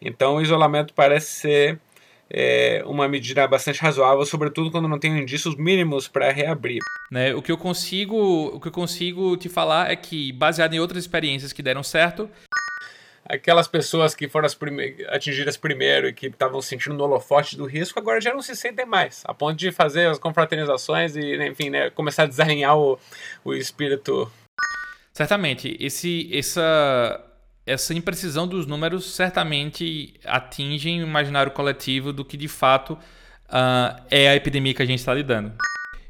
Então o isolamento parece ser é, uma medida bastante razoável, sobretudo quando não tem indícios mínimos para reabrir. Né, o que eu consigo, o que eu consigo te falar é que baseado em outras experiências que deram certo, aquelas pessoas que foram as prime atingidas primeiro e que estavam sentindo no holofote do risco, agora já não se sentem mais, a ponto de fazer as confraternizações e, enfim, né, começar a desalinhar o, o espírito. Certamente, esse, essa, essa imprecisão dos números certamente atingem o imaginário coletivo do que de fato uh, é a epidemia que a gente está lidando.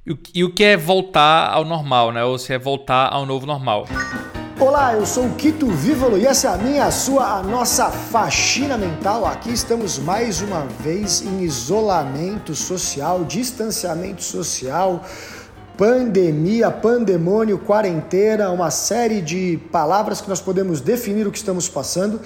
E o, e o que é voltar ao normal, né? ou se é voltar ao novo normal. Olá, eu sou o Quito Vívolo e essa é a minha, a sua, a nossa faxina mental. Aqui estamos mais uma vez em isolamento social, distanciamento social, pandemia, pandemônio, quarentena, uma série de palavras que nós podemos definir o que estamos passando.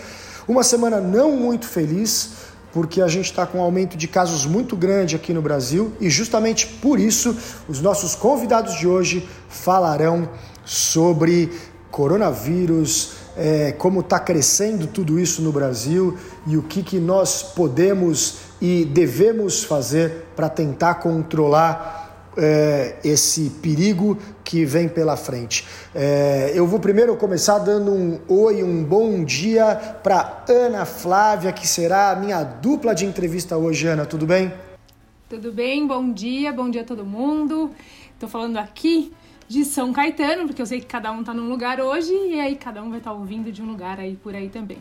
Uma semana não muito feliz, porque a gente está com um aumento de casos muito grande aqui no Brasil e justamente por isso os nossos convidados de hoje falarão sobre coronavírus, é, como está crescendo tudo isso no Brasil e o que, que nós podemos e devemos fazer para tentar controlar é, esse perigo que vem pela frente. É, eu vou primeiro começar dando um oi, um bom dia para Ana Flávia, que será a minha dupla de entrevista hoje. Ana, tudo bem? Tudo bem, bom dia, bom dia a todo mundo. Estou falando aqui de São Caetano, porque eu sei que cada um está num lugar hoje e aí cada um vai estar tá ouvindo de um lugar aí por aí também.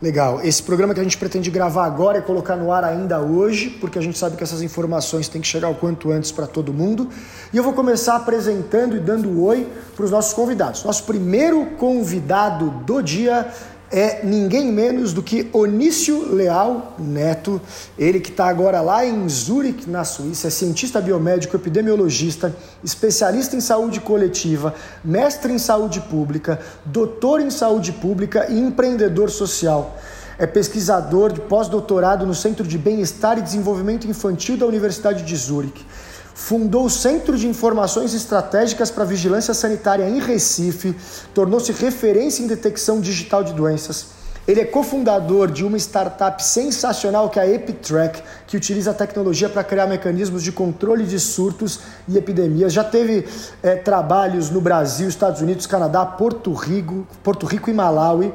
Legal. Esse programa que a gente pretende gravar agora e colocar no ar ainda hoje, porque a gente sabe que essas informações têm que chegar o quanto antes para todo mundo. E eu vou começar apresentando e dando oi para os nossos convidados. Nosso primeiro convidado do dia é ninguém menos do que Onício Leal Neto, ele que está agora lá em Zurich, na Suíça, é cientista biomédico, epidemiologista, especialista em saúde coletiva, mestre em saúde pública, doutor em saúde pública e empreendedor social. É pesquisador de pós-doutorado no Centro de Bem-Estar e Desenvolvimento Infantil da Universidade de Zurich fundou o Centro de Informações Estratégicas para Vigilância Sanitária em Recife, tornou-se referência em detecção digital de doenças. Ele é cofundador de uma startup sensacional que é a EpiTrack, que utiliza a tecnologia para criar mecanismos de controle de surtos e epidemias. Já teve é, trabalhos no Brasil, Estados Unidos, Canadá, Porto Rico, Porto Rico e Malawi.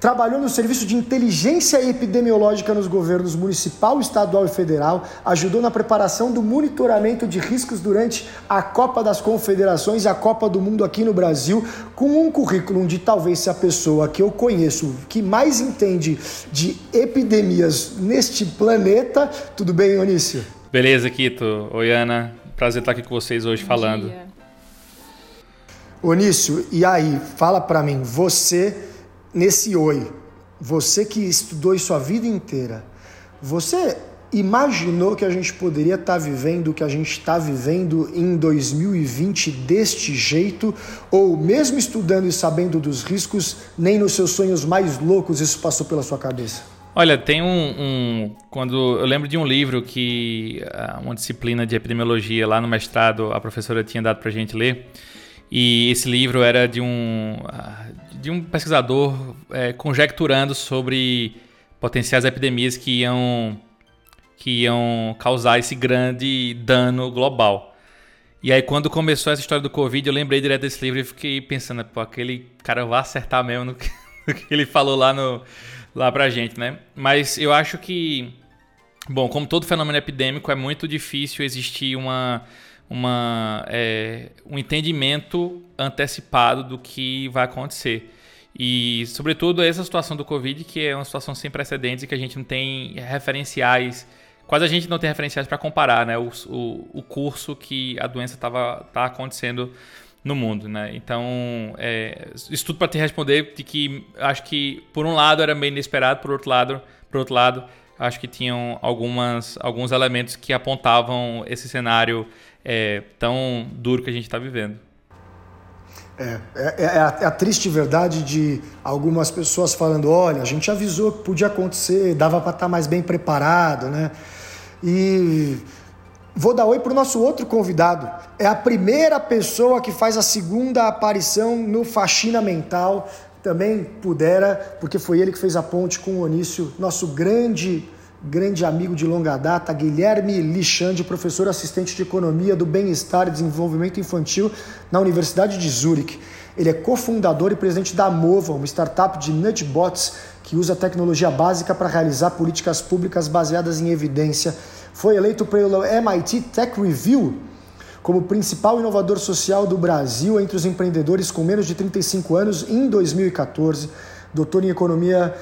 Trabalhou no serviço de inteligência epidemiológica nos governos municipal, estadual e federal. Ajudou na preparação do monitoramento de riscos durante a Copa das Confederações e a Copa do Mundo aqui no Brasil, com um currículo de talvez ser a pessoa que eu conheço que mais entende de epidemias neste planeta. Tudo bem, Onício? Beleza, Quito. Oi, Ana. Prazer estar aqui com vocês hoje Bom falando. Dia. Onício, e aí, fala para mim, você nesse oi, você que estudou isso a vida inteira, você imaginou que a gente poderia estar tá vivendo o que a gente está vivendo em 2020 deste jeito? Ou mesmo estudando e sabendo dos riscos, nem nos seus sonhos mais loucos isso passou pela sua cabeça? Olha, tem um, um, Quando eu lembro de um livro que. Ah, uma disciplina de epidemiologia lá no mestrado, a professora tinha dado pra gente ler. E esse livro era de um, ah, de um pesquisador é, conjecturando sobre potenciais epidemias que iam, que iam causar esse grande dano global. E aí, quando começou essa história do Covid, eu lembrei direto desse livro e fiquei pensando, pô, aquele cara vai acertar mesmo no que, no que ele falou lá, no, lá pra gente, né? Mas eu acho que, bom, como todo fenômeno epidêmico, é muito difícil existir uma uma, é, um entendimento antecipado do que vai acontecer. E, sobretudo, essa situação do Covid, que é uma situação sem precedentes e que a gente não tem referenciais, quase a gente não tem referenciais para comparar né, o, o, o, curso que a doença estava tá acontecendo no mundo. Né? Então, é, isso tudo para te responder de que acho que, por um lado, era meio inesperado, por outro lado, por outro lado acho que tinham algumas, alguns elementos que apontavam esse cenário é, tão duro que a gente está vivendo. É, é, é, a, é, a, triste verdade de algumas pessoas falando: olha, a gente avisou que podia acontecer, dava para estar tá mais bem preparado, né? E vou dar oi para o nosso outro convidado. É a primeira pessoa que faz a segunda aparição no Faxina Mental. também pudera, porque foi ele que fez a ponte com o Onício, nosso grande grande amigo de longa data, Guilherme Lixande, professor assistente de Economia do Bem-Estar e Desenvolvimento Infantil na Universidade de Zurich. Ele é cofundador e presidente da Mova, uma startup de nudgebots que usa tecnologia básica para realizar políticas públicas baseadas em evidência. Foi eleito pelo MIT Tech Review como principal inovador social do Brasil entre os empreendedores com menos de 35 anos em 2014. Doutor em Economia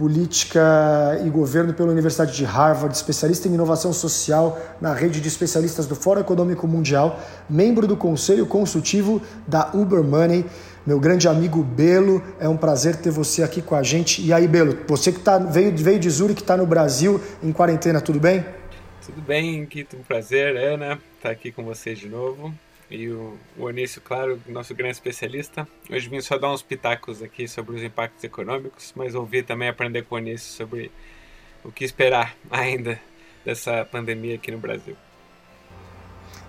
Política e Governo pela Universidade de Harvard, especialista em inovação social na rede de especialistas do Fórum Econômico Mundial, membro do Conselho Consultivo da Uber Money. Meu grande amigo Belo, é um prazer ter você aqui com a gente. E aí, Belo, você que tá, veio, veio de Zurich, que está no Brasil em quarentena, tudo bem? Tudo bem, Kito, um prazer, Ana, estar aqui com vocês de novo. E o, o claro, nosso grande especialista. Hoje vim só dar uns pitacos aqui sobre os impactos econômicos, mas ouvi também aprender com o Onício sobre o que esperar ainda dessa pandemia aqui no Brasil.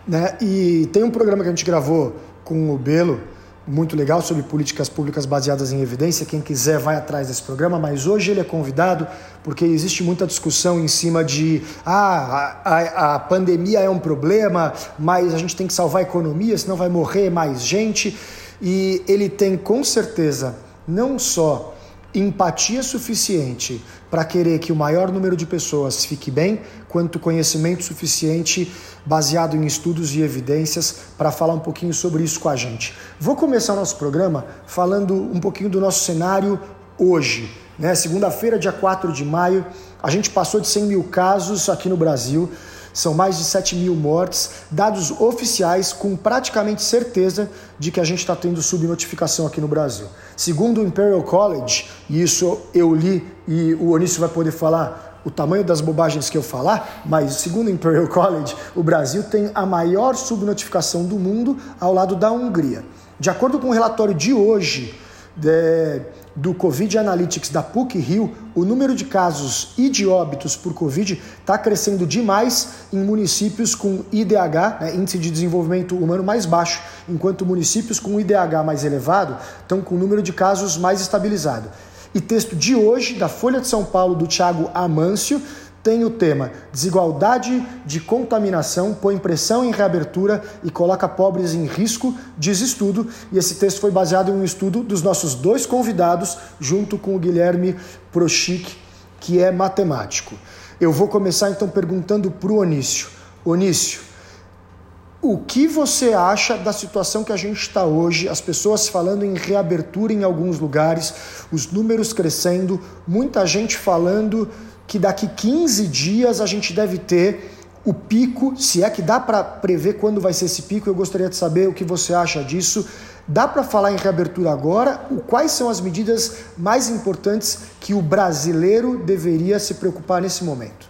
Né? E tem um programa que a gente gravou com o Belo, muito legal sobre políticas públicas baseadas em evidência. Quem quiser vai atrás desse programa, mas hoje ele é convidado porque existe muita discussão em cima de ah, a, a, pandemia é um problema, mas a gente tem que salvar a economia, senão vai morrer mais gente. E ele tem com certeza não só empatia suficiente para querer que o maior número de pessoas fique bem, quanto conhecimento suficiente baseado em estudos e evidências para falar um pouquinho sobre isso com a gente. Vou começar o nosso programa falando um pouquinho do nosso cenário hoje. Né? Segunda-feira, dia 4 de maio, a gente passou de 100 mil casos aqui no Brasil. São mais de 7 mil mortes, dados oficiais com praticamente certeza de que a gente está tendo subnotificação aqui no Brasil. Segundo o Imperial College, e isso eu li e o Onício vai poder falar o tamanho das bobagens que eu falar, mas segundo o Imperial College, o Brasil tem a maior subnotificação do mundo ao lado da Hungria. De acordo com o relatório de hoje, de, do Covid Analytics da PUC Rio, o número de casos e de óbitos por Covid está crescendo demais em municípios com IDH, né, Índice de Desenvolvimento Humano mais baixo, enquanto municípios com IDH mais elevado estão com o número de casos mais estabilizado. E texto de hoje, da Folha de São Paulo, do Tiago Amâncio, tem o tema Desigualdade de contaminação põe pressão em reabertura e coloca pobres em risco, diz estudo. E esse texto foi baseado em um estudo dos nossos dois convidados, junto com o Guilherme Prochik, que é matemático. Eu vou começar então perguntando para o Onício. Onício, o que você acha da situação que a gente está hoje? As pessoas falando em reabertura em alguns lugares, os números crescendo, muita gente falando que daqui 15 dias a gente deve ter o pico, se é que dá para prever quando vai ser esse pico, eu gostaria de saber o que você acha disso. Dá para falar em reabertura agora? Quais são as medidas mais importantes que o brasileiro deveria se preocupar nesse momento?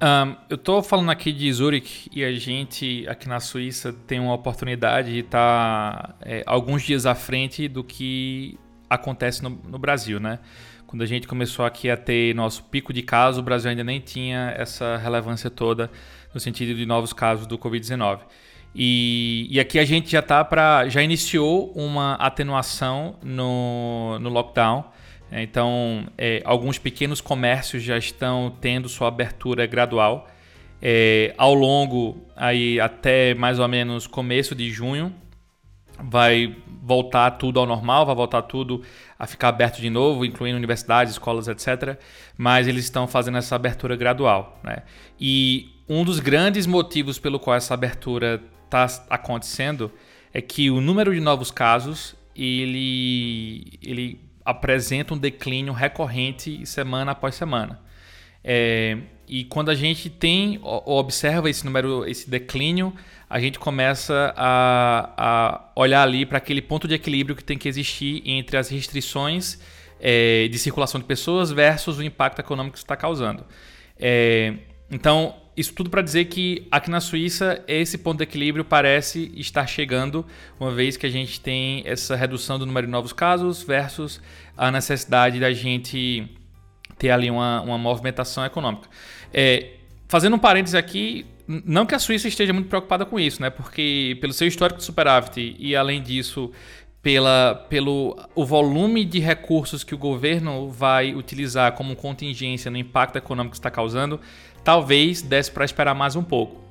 Um, eu estou falando aqui de Zurich e a gente aqui na Suíça tem uma oportunidade de estar tá, é, alguns dias à frente do que acontece no, no Brasil, né? Quando a gente começou aqui a ter nosso pico de casos, o Brasil ainda nem tinha essa relevância toda no sentido de novos casos do Covid-19. E, e, aqui a gente já tá para já iniciou uma atenuação no, no lockdown. Então, é, alguns pequenos comércios já estão tendo sua abertura gradual. É, ao longo aí até mais ou menos começo de junho vai voltar tudo ao normal, vai voltar tudo a ficar aberto de novo, incluindo universidades, escolas, etc. Mas eles estão fazendo essa abertura gradual. Né? E um dos grandes motivos pelo qual essa abertura está acontecendo é que o número de novos casos ele, ele apresenta um declínio recorrente semana após semana. É, e quando a gente tem observa esse número, esse declínio, a gente começa a, a olhar ali para aquele ponto de equilíbrio que tem que existir entre as restrições é, de circulação de pessoas versus o impacto econômico que está causando. É, então, isso tudo para dizer que aqui na Suíça esse ponto de equilíbrio parece estar chegando, uma vez que a gente tem essa redução do número de novos casos versus a necessidade da gente ter ali uma, uma movimentação econômica. É, fazendo um parênteses aqui, não que a Suíça esteja muito preocupada com isso, né? Porque pelo seu histórico de superávit e além disso, pela, pelo o volume de recursos que o governo vai utilizar como contingência no impacto econômico que está causando, talvez desse para esperar mais um pouco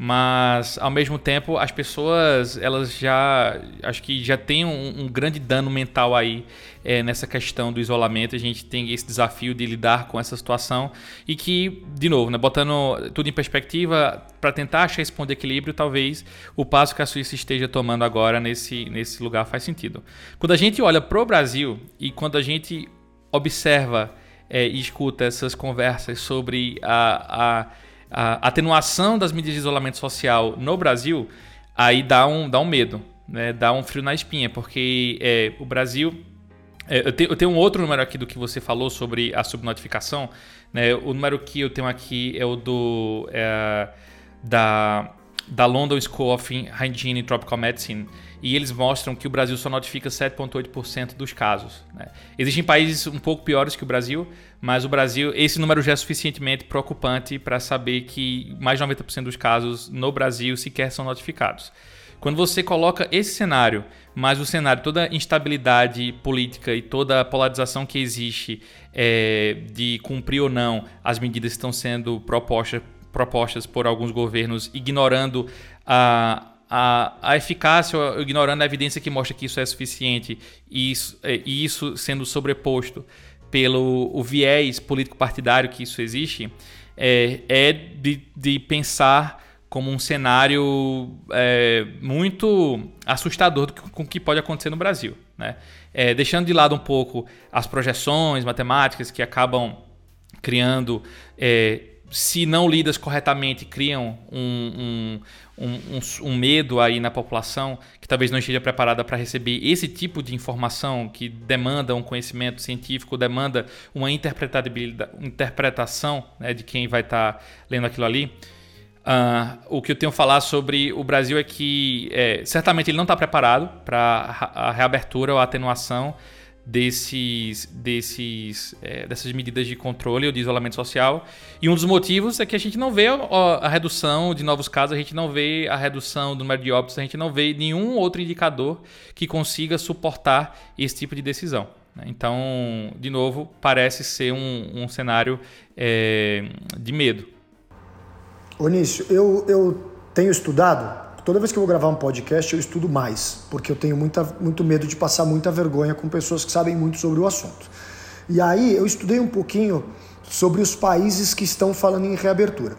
mas ao mesmo tempo as pessoas elas já acho que já tem um, um grande dano mental aí é, nessa questão do isolamento. A gente tem esse desafio de lidar com essa situação. E que de novo né, botando tudo em perspectiva para tentar achar esse ponto de equilíbrio talvez o passo que a Suíça esteja tomando agora nesse nesse lugar faz sentido. Quando a gente olha para o Brasil e quando a gente observa é, e escuta essas conversas sobre a, a a atenuação das medidas de isolamento social no Brasil, aí dá um, dá um medo, né? dá um frio na espinha, porque é, o Brasil. É, eu, tenho, eu, tenho, um outro número aqui do que você falou sobre a subnotificação. Né? O número que eu tenho aqui é o do. É, da, da London School of Hygiene and Tropical Medicine e eles mostram que o Brasil só notifica 7,8% dos casos. Né? Existem países um pouco piores que o Brasil, mas o Brasil, esse número já é suficientemente preocupante para saber que mais de 90% dos casos no Brasil sequer são notificados. Quando você coloca esse cenário, mais o cenário, toda a instabilidade política e toda a polarização que existe é, de cumprir ou não as medidas que estão sendo propostas por alguns governos, ignorando a, a, a eficácia, ignorando a evidência que mostra que isso é suficiente e isso, é, e isso sendo sobreposto pelo o viés político-partidário que isso existe, é, é de, de pensar como um cenário é, muito assustador do que, com o que pode acontecer no Brasil. Né? É, deixando de lado um pouco as projeções matemáticas que acabam criando é, se não lidas corretamente, criam um, um, um, um, medo aí na população que talvez não esteja preparada para receber esse tipo de informação que demanda um conhecimento científico, demanda uma interpretação né, de quem vai estar tá lendo aquilo ali. Uh, o que eu tenho a falar sobre o Brasil é que é, certamente ele não está preparado para a reabertura ou a atenuação desses, desses, é, dessas medidas de controle ou de isolamento social. E um dos motivos é que a gente não vê a, redução de novos casos, a gente não vê a redução do número de óbitos, a gente não vê nenhum outro indicador que consiga suportar esse tipo de decisão. Né? Então, de novo, parece ser um, um cenário é, de medo. Onício, eu, eu tenho estudado Toda vez que eu vou gravar um podcast, eu estudo mais, porque eu tenho muita, muito medo de passar muita vergonha com pessoas que sabem muito sobre o assunto. E aí eu estudei um pouquinho sobre os países que estão falando em reabertura.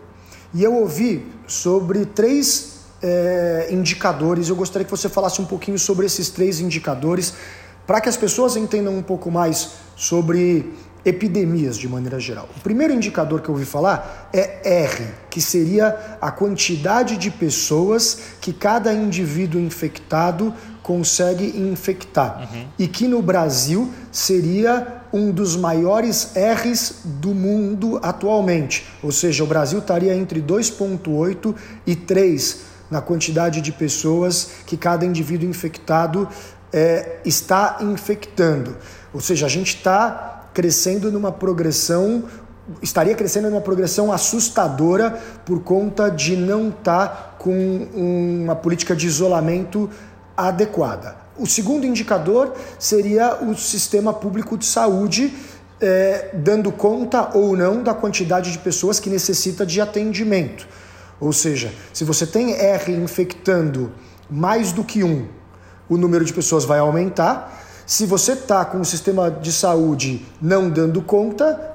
E eu ouvi sobre três é, indicadores. Eu gostaria que você falasse um pouquinho sobre esses três indicadores, para que as pessoas entendam um pouco mais sobre epidemias de maneira geral. O primeiro indicador que eu ouvi falar é R, que seria a quantidade de pessoas que cada indivíduo infectado consegue infectar. Uhum. E que no Brasil seria um dos maiores R's do mundo atualmente. Ou seja, o Brasil estaria entre 2,8 e 3 na quantidade de pessoas que cada indivíduo infectado é, está infectando. Ou seja, a gente está crescendo numa progressão estaria crescendo numa progressão assustadora por conta de não estar tá com uma política de isolamento adequada. O segundo indicador seria o sistema público de saúde é, dando conta ou não da quantidade de pessoas que necessita de atendimento. Ou seja, se você tem R infectando mais do que um, o número de pessoas vai aumentar. Se você está com o sistema de saúde não dando conta,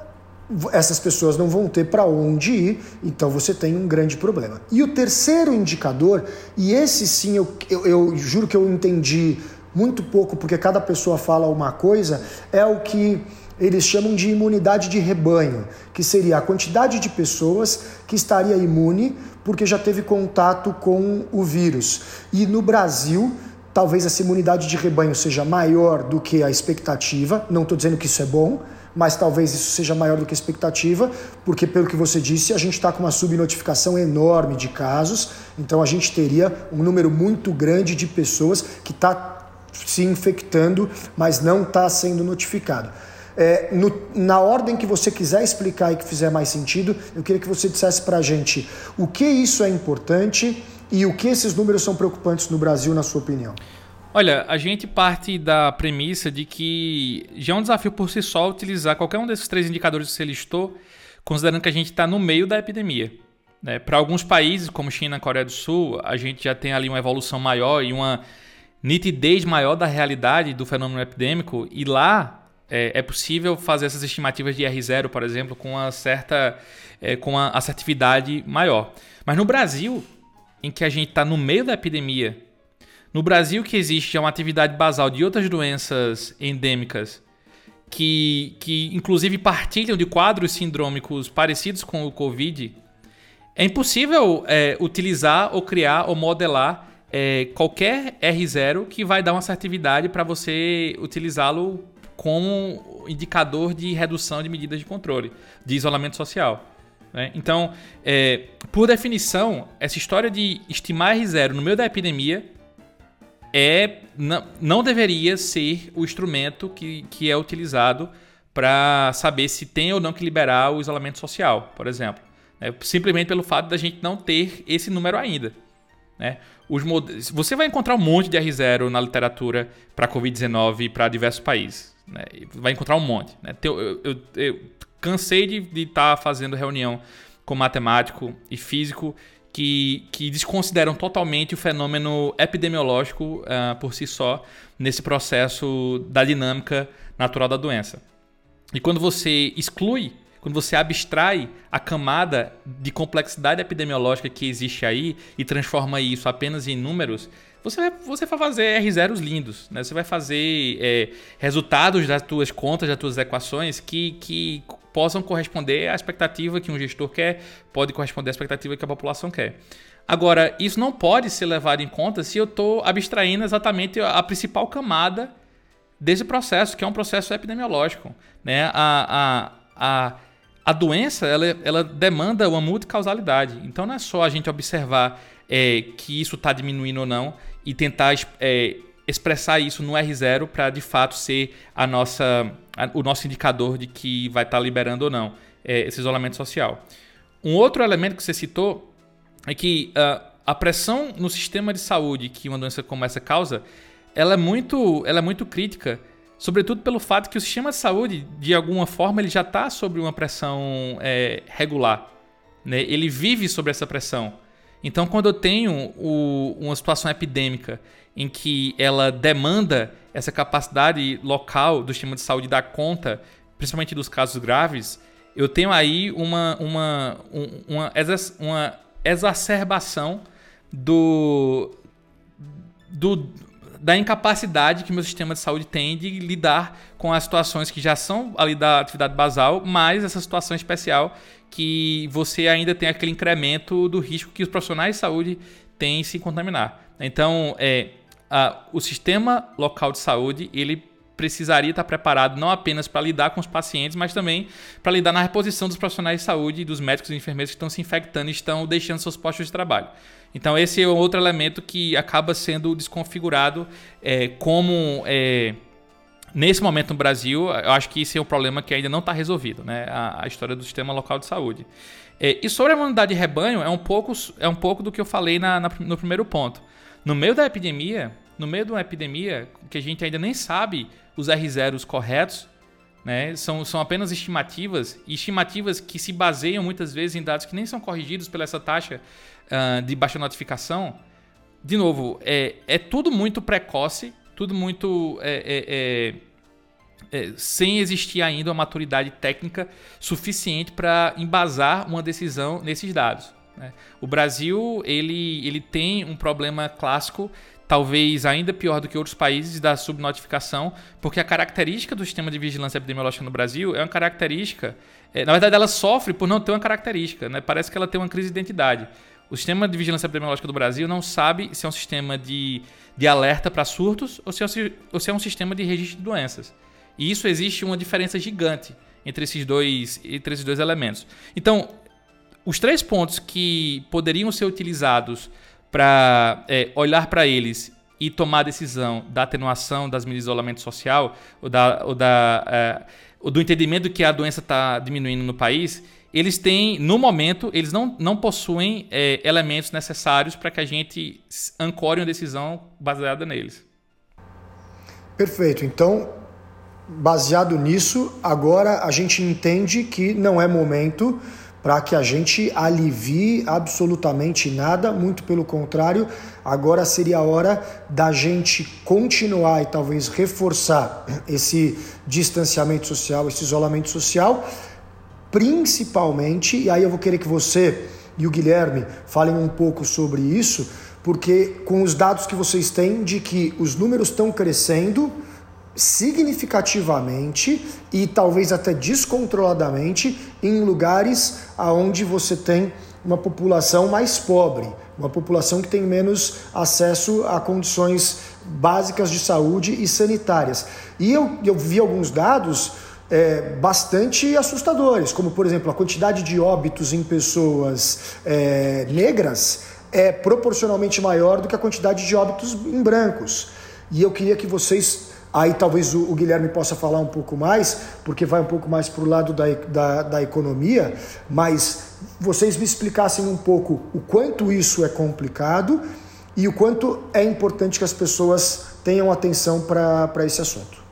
essas pessoas não vão ter para onde ir, então você tem um grande problema. E o terceiro indicador, e esse sim eu, eu, eu juro que eu entendi muito pouco, porque cada pessoa fala uma coisa, é o que eles chamam de imunidade de rebanho, que seria a quantidade de pessoas que estaria imune porque já teve contato com o vírus. E no Brasil, Talvez essa imunidade de rebanho seja maior do que a expectativa. Não estou dizendo que isso é bom, mas talvez isso seja maior do que a expectativa, porque, pelo que você disse, a gente está com uma subnotificação enorme de casos, então a gente teria um número muito grande de pessoas que está se infectando, mas não está sendo notificado. É, no, na ordem que você quiser explicar e que fizer mais sentido, eu queria que você dissesse para a gente o que isso é importante e o que esses números são preocupantes no Brasil, na sua opinião? Olha, a gente parte da premissa de que já é um desafio por si só utilizar qualquer um desses três indicadores que você listou, considerando que a gente está no meio da epidemia. Né? Para alguns países, como China e Coreia do Sul, a gente já tem ali uma evolução maior e uma nitidez maior da realidade do fenômeno epidêmico, e lá é, é possível fazer essas estimativas de R0, por exemplo, com uma certa é, com uma assertividade maior. Mas no Brasil, em que a gente está no meio da epidemia no Brasil, que existe uma atividade basal de outras doenças endêmicas que, que inclusive partilham de quadros sindrômicos parecidos com o Covid, é impossível é, utilizar ou criar ou modelar é, qualquer R0 que vai dar uma assertividade para você utilizá-lo como indicador de redução de medidas de controle, de isolamento social. Né? Então, é, por definição, essa história de estimar R0 no meio da epidemia é não, não deveria ser o instrumento que, que é utilizado para saber se tem ou não que liberar o isolamento social, por exemplo. É, simplesmente pelo fato da gente não ter esse número ainda. Né? Os Você vai encontrar um monte de R0 na literatura para Covid-19 para diversos países. Né? Vai encontrar um monte. Né? Eu, eu, eu cansei de estar tá fazendo reunião com matemático e físico que, que desconsideram totalmente o fenômeno epidemiológico uh, por si só nesse processo da dinâmica natural da doença. E quando você exclui, quando você abstrai a camada de complexidade epidemiológica que existe aí e transforma isso apenas em números, você vai, você vai fazer R0s lindos, né? Você vai fazer é, resultados das tuas contas, das tuas equações que, que possam corresponder à expectativa que um gestor quer, pode corresponder à expectativa que a população quer. Agora, isso não pode ser levado em conta se eu estou abstraindo exatamente a principal camada desse processo, que é um processo epidemiológico. Né? A, a, a, a doença ela, ela demanda uma multicausalidade. Então não é só a gente observar é, que isso está diminuindo ou não e tentar é, expressar isso no R0 para de fato ser a nossa, a, o nosso indicador de que vai estar tá liberando ou não é, esse isolamento social. Um outro elemento que você citou é que uh, a pressão no sistema de saúde que uma doença como essa causa, ela é muito, ela é muito crítica, sobretudo pelo fato que o sistema de saúde, de alguma forma, ele já está sob uma pressão é, regular. Né? Ele vive sobre essa pressão. Então, quando eu tenho o, uma situação epidêmica em que ela demanda essa capacidade local do sistema de saúde dar conta, principalmente dos casos graves, eu tenho aí uma, uma, uma, uma exacerbação do, do, da incapacidade que meu sistema de saúde tem de lidar com as situações que já são ali da atividade basal, mais essa situação especial que você ainda tem aquele incremento do risco que os profissionais de saúde têm em se contaminar. Então, é, o sistema local de saúde ele precisaria estar preparado não apenas para lidar com os pacientes, mas também para lidar na reposição dos profissionais de saúde e dos médicos e enfermeiros que estão se infectando e estão deixando seus postos de trabalho. Então, esse é outro elemento que acaba sendo desconfigurado é, como. É, Nesse momento no Brasil, eu acho que esse é um problema que ainda não está resolvido, né? A, a, história do sistema local de saúde. É, e sobre a imunidade de rebanho, é um pouco, é um pouco do que eu falei na, na, no primeiro ponto. No meio da epidemia, no meio de uma epidemia que a gente ainda nem sabe os R0s corretos, né? São, são apenas estimativas, e estimativas que se baseiam muitas vezes em dados que nem são corrigidos pela essa taxa uh, de baixa notificação. De novo, é, é tudo muito precoce tudo muito é, é, é, é, sem existir ainda uma maturidade técnica suficiente para embasar uma decisão nesses dados. Né? O Brasil ele, ele tem um problema clássico, talvez ainda pior do que outros países, da subnotificação, porque a característica do sistema de vigilância epidemiológica no Brasil é uma característica. É, na verdade, ela sofre por não ter uma característica, né? parece que ela tem uma crise de identidade. O sistema de vigilância epidemiológica do Brasil não sabe se é um sistema de de alerta para surtos ou se, é, ou se é um sistema de registro de doenças. E isso existe uma diferença gigante entre esses dois, entre esses dois elementos. Então, os três pontos que poderiam ser utilizados para é, olhar para eles e tomar a decisão da atenuação das medidas de isolamento social ou, da, ou, da, é, ou do entendimento que a doença está diminuindo no país, eles têm, no momento, eles não, não possuem é, elementos necessários para que a gente ancore uma decisão baseada neles. Perfeito. Então, baseado nisso, agora a gente entende que não é momento para que a gente alivie absolutamente nada, muito pelo contrário, agora seria a hora da gente continuar e talvez reforçar esse distanciamento social, esse isolamento social, principalmente, e aí eu vou querer que você e o Guilherme falem um pouco sobre isso, porque com os dados que vocês têm de que os números estão crescendo, significativamente e talvez até descontroladamente em lugares aonde você tem uma população mais pobre, uma população que tem menos acesso a condições básicas de saúde e sanitárias. E eu, eu vi alguns dados é, bastante assustadores, como por exemplo a quantidade de óbitos em pessoas é, negras é proporcionalmente maior do que a quantidade de óbitos em brancos. E eu queria que vocês Aí talvez o, o, Guilherme possa falar um pouco mais, porque vai um pouco mais para o lado da, da, da, economia, mas vocês me explicassem um pouco o quanto isso é complicado e o quanto é importante que as pessoas tenham atenção para esse assunto.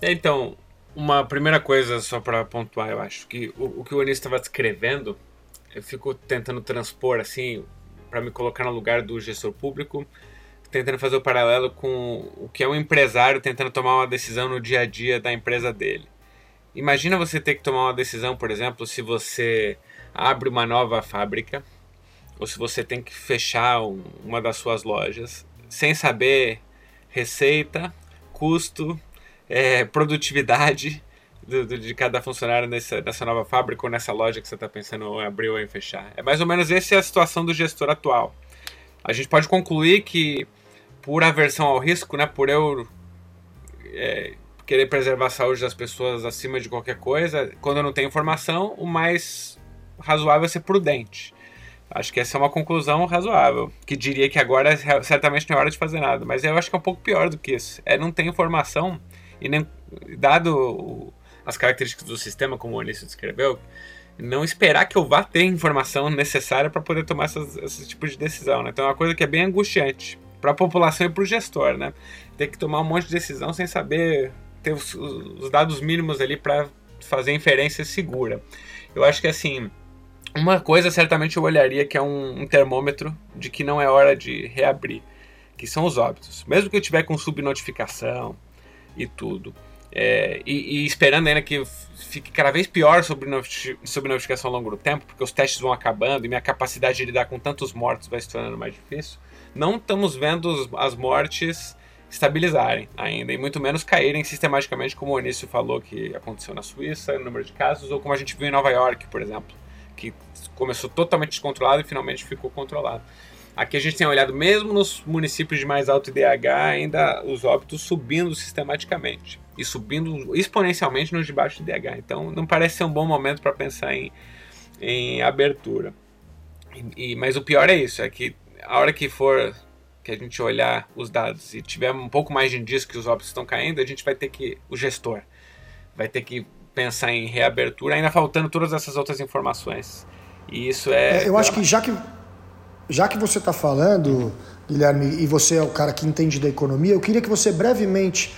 É, então, uma primeira coisa só para pontuar, eu acho que o, o que o Anísio estava descrevendo, eu fico tentando transpor assim, para me colocar no lugar do gestor público tentando fazer o paralelo com o que é um empresário tentando tomar uma decisão no dia a dia da empresa dele. Imagina você ter que tomar uma decisão, por exemplo, se você abre uma nova fábrica ou se você tem que fechar uma das suas lojas sem saber receita, custo, é, produtividade do, do, de cada funcionário nessa, nessa nova fábrica ou nessa loja que você está pensando em abrir ou em fechar. É mais ou menos essa é a situação do gestor atual. A gente pode concluir que por aversão ao risco, né, por eu é, querer preservar a saúde das pessoas acima de qualquer coisa, quando eu não tenho informação, o mais razoável é ser prudente. Acho que essa é uma conclusão razoável, que diria que agora certamente não é hora de fazer nada, mas eu acho que é um pouco pior do que isso. É não ter informação e nem dado as características do sistema, como o Anísio descreveu, não esperar que eu vá ter informação necessária para poder tomar essas, esse tipo de decisão. Né? Então é uma coisa que é bem angustiante para a população e para o gestor, né? Ter que tomar um monte de decisão sem saber ter os, os dados mínimos ali para fazer inferência segura. Eu acho que assim, uma coisa certamente eu olharia que é um, um, termômetro de que não é hora de reabrir, que são os óbitos. Mesmo que eu tiver com subnotificação e tudo, é, e, e, esperando ainda que fique cada vez pior sobre subnotificação ao longo do tempo, porque os testes vão acabando e minha capacidade de lidar com tantos mortos vai se tornando mais difícil não estamos vendo as mortes estabilizarem ainda, e muito menos caírem sistematicamente, como o Onísio falou que aconteceu na Suíça, no número de casos, ou como a gente viu em Nova York, por exemplo, que começou totalmente descontrolado e finalmente ficou controlado. Aqui a gente tem olhado, mesmo nos municípios de mais alto IDH, ainda os óbitos subindo sistematicamente e subindo exponencialmente nos de baixo IDH. Então não parece ser um bom momento para pensar em, em abertura. E, e, mas o pior é isso, é que a hora que for que a gente olhar os dados e tiver um pouco mais de indício que os óbitos estão caindo, a gente vai ter que, o gestor, vai ter que pensar em reabertura, ainda faltando todas essas outras informações. E isso é. é eu acho que já que, já que você está falando, Guilherme, e você é o cara que entende da economia, eu queria que você brevemente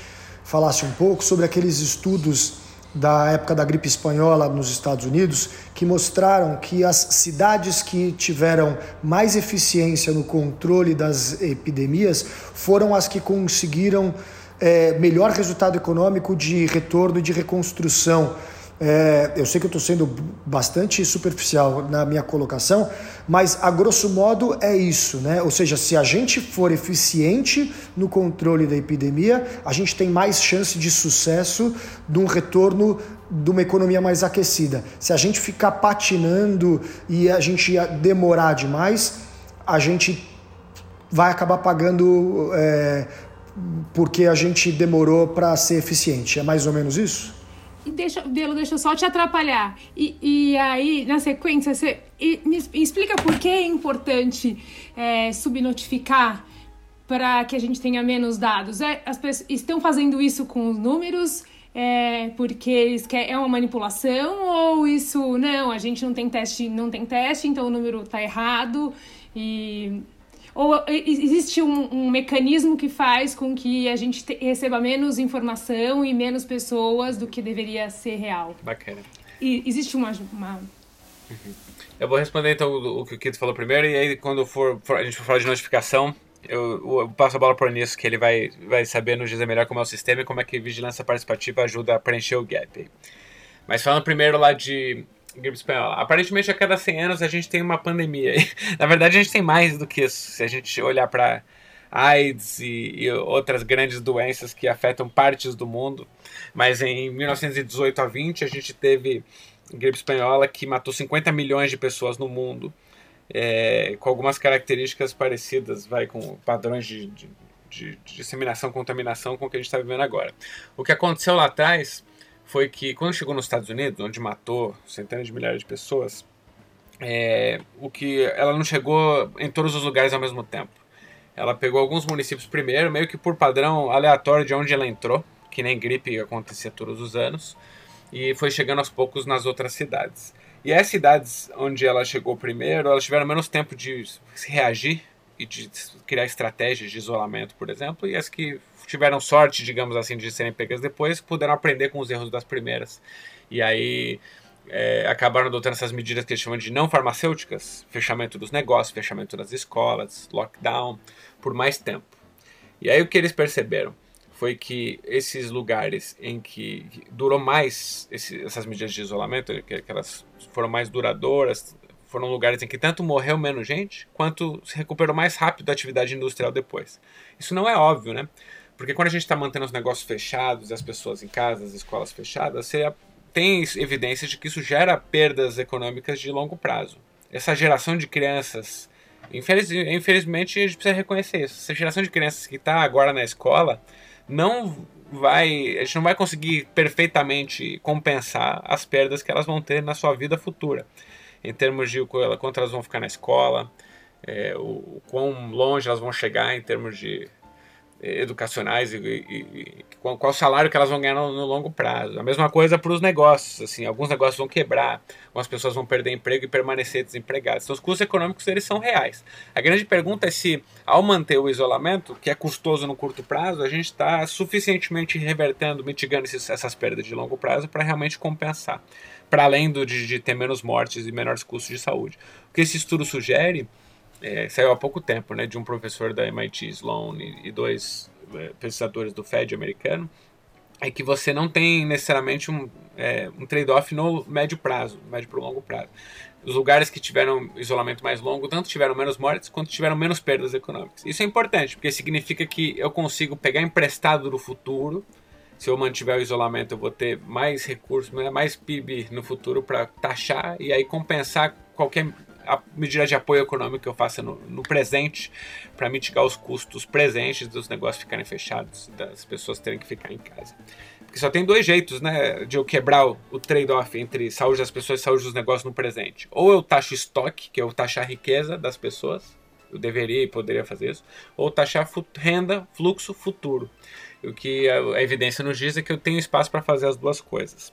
falasse um pouco sobre aqueles estudos da época da gripe espanhola nos Estados Unidos, que mostraram que as cidades que tiveram mais eficiência no controle das epidemias foram as que conseguiram é, melhor resultado econômico de retorno e de reconstrução é, eu sei que eu estou sendo bastante superficial na minha colocação, mas a grosso modo é isso, né? Ou seja, se a gente for eficiente no controle da epidemia, a gente tem mais chance de sucesso de um retorno de uma economia mais aquecida. Se a gente ficar patinando e a gente demorar demais, a gente vai acabar pagando é, porque a gente demorou para ser eficiente. É mais ou menos isso? Deixa, Belo, deixa eu só te atrapalhar. E, e aí, na sequência, você e, me explica por que é importante é, subnotificar para que a gente tenha menos dados. É, as pessoas estão fazendo isso com os números é, porque eles querem, é uma manipulação ou isso não, a gente não tem teste, não tem teste, então o número está errado e Ou existe um, um, mecanismo que faz com que a gente te, receba menos informação e menos pessoas do que deveria ser real? Bacana. E existe uma. uma... Uhum. Eu vou responder então o, o que o Kito falou primeiro, e aí quando for, for, a gente for falar de notificação, eu, eu, passo a bola para o Nisso, que ele vai, vai saber nos dizer melhor como é o sistema e como é que vigilância participativa ajuda a preencher o gap. Mas falando primeiro lá de gripe espanhola. Aparentemente, a cada 100 anos a gente tem uma pandemia. Na verdade, a gente tem mais do que isso. Se a gente olhar para AIDS e, e, outras grandes doenças que afetam partes do mundo. Mas em 1918 a 20, a gente teve gripe espanhola que matou 50 milhões de pessoas no mundo. É, com algumas características parecidas, vai com padrões de, de, de, disseminação, contaminação com o que a gente está vivendo agora. O que aconteceu lá atrás foi que quando chegou nos Estados Unidos, onde matou centenas de milhares de pessoas, é, o que ela não chegou em todos os lugares ao mesmo tempo. Ela pegou alguns municípios primeiro, meio que por padrão aleatório de onde ela entrou, que nem gripe acontecia todos os anos, e foi chegando aos poucos nas outras cidades. E as cidades onde ela chegou primeiro, elas tiveram menos tempo de reagir e de criar estratégias de isolamento, por exemplo, e as que tiveram sorte, digamos assim, de serem pegas depois, puderam aprender com os erros das primeiras. E aí é, acabaram adotando essas medidas que eles chamam de não farmacêuticas, fechamento dos negócios, fechamento das escolas, lockdown, por mais tempo. E aí o que eles perceberam foi que esses lugares em que durou mais esse, essas medidas de isolamento, que, que elas foram mais duradouras, foram lugares em que tanto morreu menos gente, quanto se recuperou mais rápido da atividade industrial depois. Isso não é óbvio, né? Porque quando a gente está mantendo os negócios fechados, as pessoas em casa, as escolas fechadas, você tem evidências de que isso gera perdas econômicas de longo prazo. Essa geração de crianças, infeliz, infelizmente a gente precisa reconhecer isso. Essa geração de crianças que está agora na escola não vai, a gente não vai conseguir perfeitamente compensar as perdas que elas vão ter na sua vida futura, em termos de quanto elas vão ficar na escola, é, o, o quão longe elas vão chegar em termos de educacionais e, e, e qual, qual, salário que elas vão ganhar no, no longo prazo. A mesma coisa para os negócios, assim, alguns negócios vão quebrar, algumas pessoas vão perder emprego e permanecer desempregadas. Então os custos econômicos eles são reais. A grande pergunta é se ao manter o isolamento, que é custoso no curto prazo, a gente está suficientemente revertendo, mitigando esses, essas perdas de longo prazo para realmente compensar, para além do, de, de ter menos mortes e menores custos de saúde. O que esse estudo sugere é, saiu há pouco tempo, né, de um professor da MIT Sloan e, e dois é, pesquisadores do Fed americano, é que você não tem necessariamente um, é, um trade-off no médio prazo, médio para longo prazo. Os lugares que tiveram isolamento mais longo, tanto tiveram menos mortes, quanto tiveram menos perdas econômicas. Isso é importante, porque significa que eu consigo pegar emprestado do futuro. Se eu mantiver o isolamento, eu vou ter mais recursos, né, mais PIB no futuro para taxar e aí compensar qualquer a medida de apoio econômico que eu faça no, no presente para mitigar os custos presentes dos negócios ficarem fechados, das pessoas terem que ficar em casa. Porque só tem dois jeitos, né, de eu quebrar o, o trade-off entre saúde das pessoas e saúde dos negócios no presente. Ou eu taxo estoque, que é eu taxar riqueza das pessoas, eu deveria e poderia fazer isso, ou taxar renda, fluxo futuro. O que a, a evidência nos diz é que eu tenho espaço para fazer as duas coisas.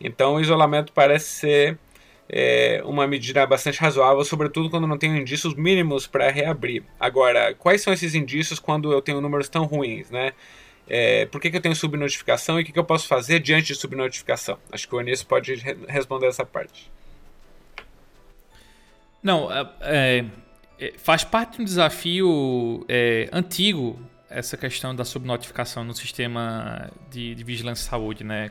Então o isolamento parece ser é, uma medida bastante razoável, sobretudo quando não tenho indícios mínimos para reabrir. Agora, quais são esses indícios quando eu tenho números tão ruins, né? É, por que, que eu tenho subnotificação e o que, que eu posso fazer diante de subnotificação? Acho que o Anísio pode re responder essa parte. Não, é, é, é faz parte de um desafio é, antigo essa questão da subnotificação no sistema de, de vigilância de saúde, né?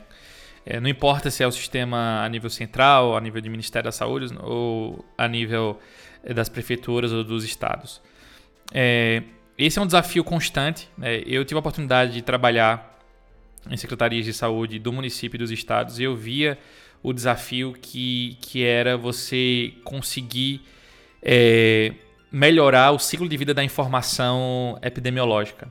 É, não importa se é o sistema a nível central, a nível do Ministério da Saúde ou a nível é, das prefeituras ou dos estados. É, esse é um desafio constante. Né? Eu tive a oportunidade de trabalhar em secretarias de saúde do município e dos estados e eu via o desafio que, que era você conseguir é, melhorar o ciclo de vida da informação epidemiológica.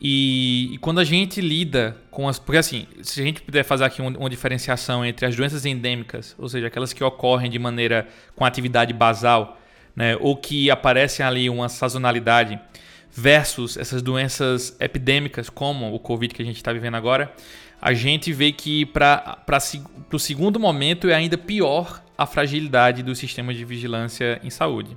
E, e, quando a gente lida com as. Porque assim, se a gente puder fazer aqui um, uma diferenciação entre as doenças endêmicas, ou seja, aquelas que ocorrem de maneira com atividade basal, né, ou que aparecem ali uma sazonalidade, versus essas doenças epidêmicas, como o Covid que a gente está vivendo agora, a gente vê que para o segundo momento é ainda pior a fragilidade do sistema de vigilância em saúde.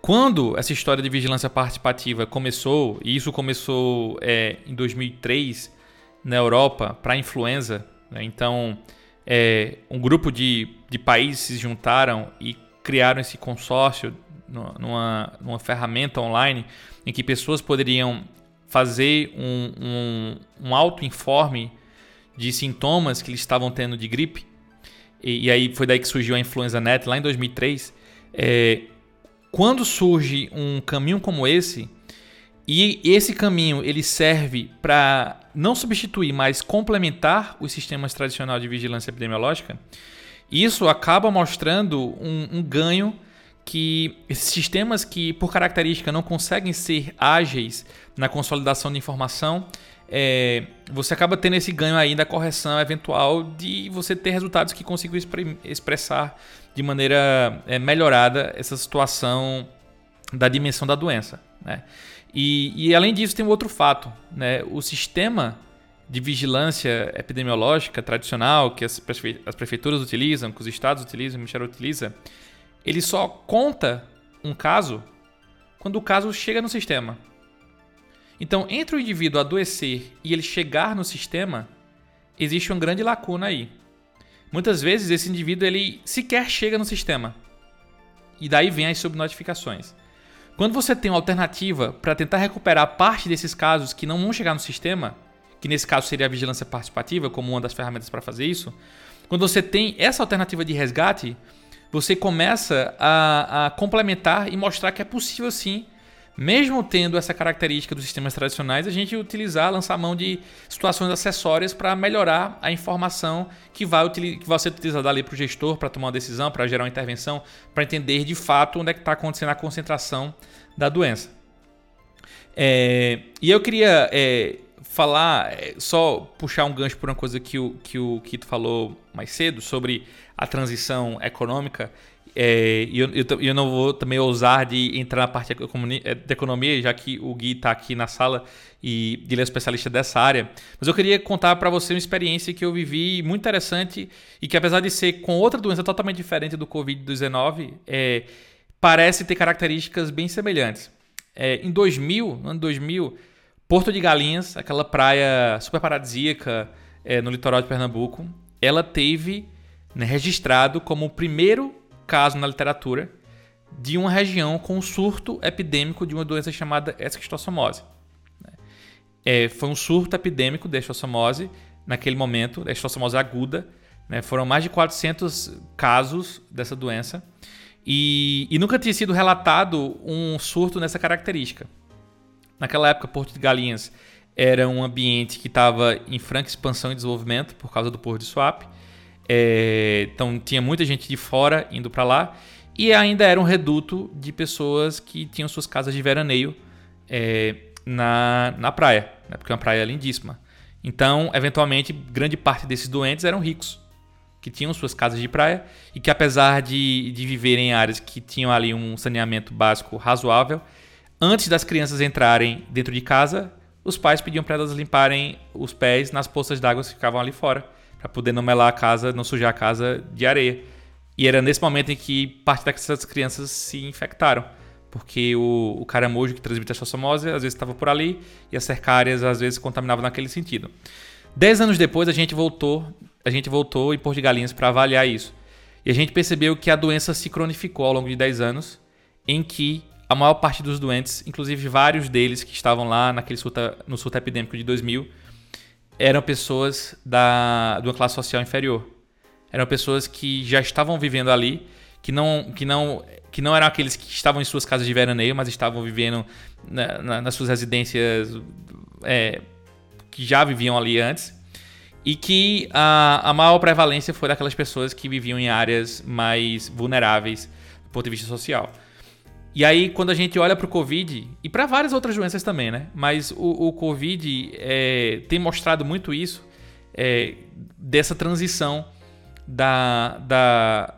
Quando essa história de vigilância participativa começou, e isso começou é, em 2003 na Europa para a influenza, né? então é, um grupo de, de países se juntaram e criaram esse consórcio numa, numa ferramenta online em que pessoas poderiam fazer um, um, um auto-informe de sintomas que eles estavam tendo de gripe. E, e, aí foi daí que surgiu a Influenza Net, lá em 2003. É, quando surge um caminho como esse, e esse caminho ele serve para não substituir, mas complementar os sistemas tradicionais de vigilância epidemiológica, isso acaba mostrando um, um ganho que esses sistemas que, por característica, não conseguem ser ágeis na consolidação de informação, é, você acaba tendo esse ganho aí da correção eventual de você ter resultados que consigam expressar de maneira é, melhorada essa situação da dimensão da doença. Né? E, e, além disso, tem um outro fato: né? o sistema de vigilância epidemiológica tradicional que as, prefeituras utilizam, que os estados utilizam, o Ministério utiliza, ele só conta um caso quando o caso chega no sistema. Então, entre o indivíduo adoecer e ele chegar no sistema, existe uma grande lacuna aí. Muitas vezes esse indivíduo ele sequer chega no sistema. E daí vem as subnotificações. Quando você tem uma alternativa para tentar recuperar parte desses casos que não vão chegar no sistema, que nesse caso seria a vigilância participativa como uma das ferramentas para fazer isso, quando você tem essa alternativa de resgate, você começa a, a complementar e mostrar que é possível sim mesmo tendo essa característica dos sistemas tradicionais, a gente utilizar, lançar mão de situações acessórias para melhorar a informação que vai, que vai ser utilizada ali para o gestor para tomar uma decisão, para gerar uma intervenção, para entender de fato onde é que está acontecendo a concentração da doença. É, e eu queria é, falar, é, só puxar um gancho por uma coisa que o, que o Kito falou mais cedo sobre a transição econômica. É, e eu, eu, eu, não vou também ousar de entrar na parte é, da economia, já que o Gui está aqui na sala e ele é especialista dessa área. Mas eu queria contar para você uma experiência que eu vivi muito interessante e que, apesar de ser com outra doença totalmente diferente do Covid-19, é, parece ter características bem semelhantes. É, em 2000, no ano 2000, Porto de Galinhas, aquela praia super paradisíaca é, no litoral de Pernambuco, ela teve né, registrado como o primeiro caso na literatura de uma região com um surto epidêmico de uma doença chamada esquistossomose. Né. É, foi um surto epidêmico de esquistossomose naquele momento, da esquistossomose aguda. Né, foram mais de 400 casos dessa doença e, e nunca tinha sido relatado um surto nessa característica. Naquela época, Porto de Galinhas era um ambiente que estava em franca expansão e desenvolvimento por causa do Porto de Suape. É, então tinha muita gente de fora indo para lá e ainda era um reduto de pessoas que tinham suas casas de veraneio é, na, na praia, né? porque é uma praia lindíssima. Então, eventualmente, grande parte desses doentes eram ricos, que tinham suas casas de praia e que, apesar de, de viverem em áreas que tinham ali um saneamento básico razoável, antes das crianças entrarem dentro de casa, os pais pediam para elas limparem os pés nas poças d'água que ficavam ali fora para poder não melar a casa, não sujar a casa de areia. E era nesse momento em que parte dessas crianças se infectaram, porque o, o caramujo que transmite a schistosomose às vezes estava por ali e as cercárias às vezes contaminavam naquele sentido. Dez anos depois a gente voltou, a gente voltou em Porto de Galinhas para avaliar isso. E a gente percebeu que a doença se cronificou ao longo de 10 anos, em que a maior parte dos doentes, inclusive vários deles que estavam lá naquele surto, no surto epidêmico de 2000, eram pessoas da, de uma classe social inferior. Eram pessoas que já estavam vivendo ali, que não, que não, que não eram aqueles que estavam em suas casas de veraneio, mas estavam vivendo na, na, nas suas residências é, que já viviam ali antes. E que a, a maior prevalência foi daquelas pessoas que viviam em áreas mais vulneráveis do ponto de vista social. E aí, quando a gente olha para o Covid, e para várias outras doenças também, né? Mas o, o Covid é, tem mostrado muito isso, é, dessa transição da, da,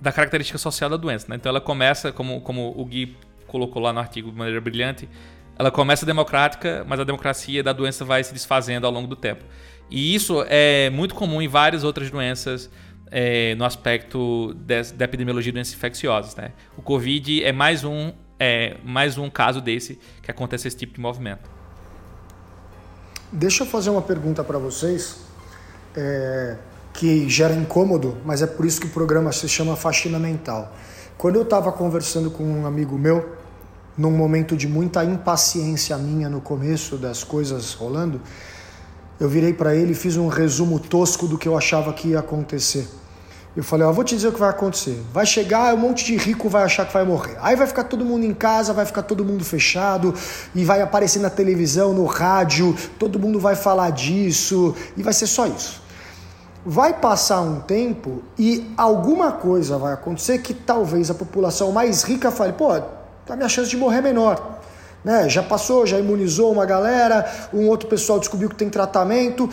da característica social da doença. Né? Então, ela começa, como, como o Gui colocou lá no artigo de maneira brilhante, ela começa democrática, mas a democracia da doença vai se desfazendo ao longo do tempo. E isso é muito comum em várias outras doenças é, no aspecto de, da epidemiologia de doenças infecciosas. Né? O Covid é mais um, é mais um caso desse que acontece esse tipo de movimento. Deixa eu fazer uma pergunta para vocês é, que gera incômodo, mas é por isso que o programa se chama Faxina Mental. Quando eu estava conversando com um amigo meu, num momento de muita impaciência minha no começo das coisas rolando, eu virei para ele e fiz um resumo tosco do que eu achava que ia acontecer. Eu falei, ó, vou te dizer o que vai acontecer. Vai chegar, um monte de rico vai achar que vai morrer. Aí vai ficar todo mundo em casa, vai ficar todo mundo fechado, e vai aparecer na televisão, no rádio, todo mundo vai falar disso, e vai ser só isso. Vai passar um tempo e alguma coisa vai acontecer que talvez a população mais rica fale, pô, a minha chance de morrer é menor. Né? Já passou, já imunizou uma galera, um outro pessoal descobriu que tem tratamento.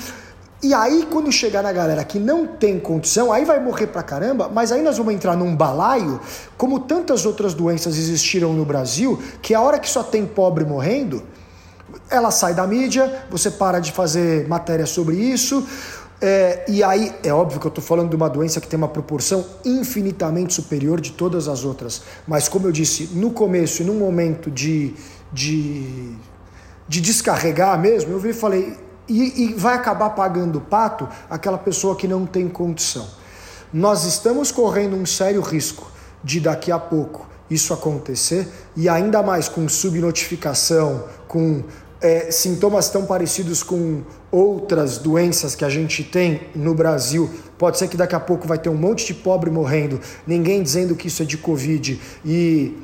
E aí, quando chegar na galera que não tem condição, aí vai morrer pra caramba, mas aí nós vamos entrar num balaio, como tantas outras doenças existiram no Brasil, que a hora que só tem pobre morrendo, ela sai da mídia, você para de fazer matéria sobre isso, é, e aí, é óbvio que eu estou falando de uma doença que tem uma proporção infinitamente superior de todas as outras. Mas, como eu disse, no começo e num momento de, de, de descarregar mesmo, eu vi e falei: e, e vai acabar pagando o pato aquela pessoa que não tem condição. Nós estamos correndo um sério risco de daqui a pouco isso acontecer e ainda mais com subnotificação, com é, sintomas tão parecidos com outras doenças que a gente tem no Brasil. Pode ser que daqui a pouco vai ter um monte de pobre morrendo, ninguém dizendo que isso é de Covid e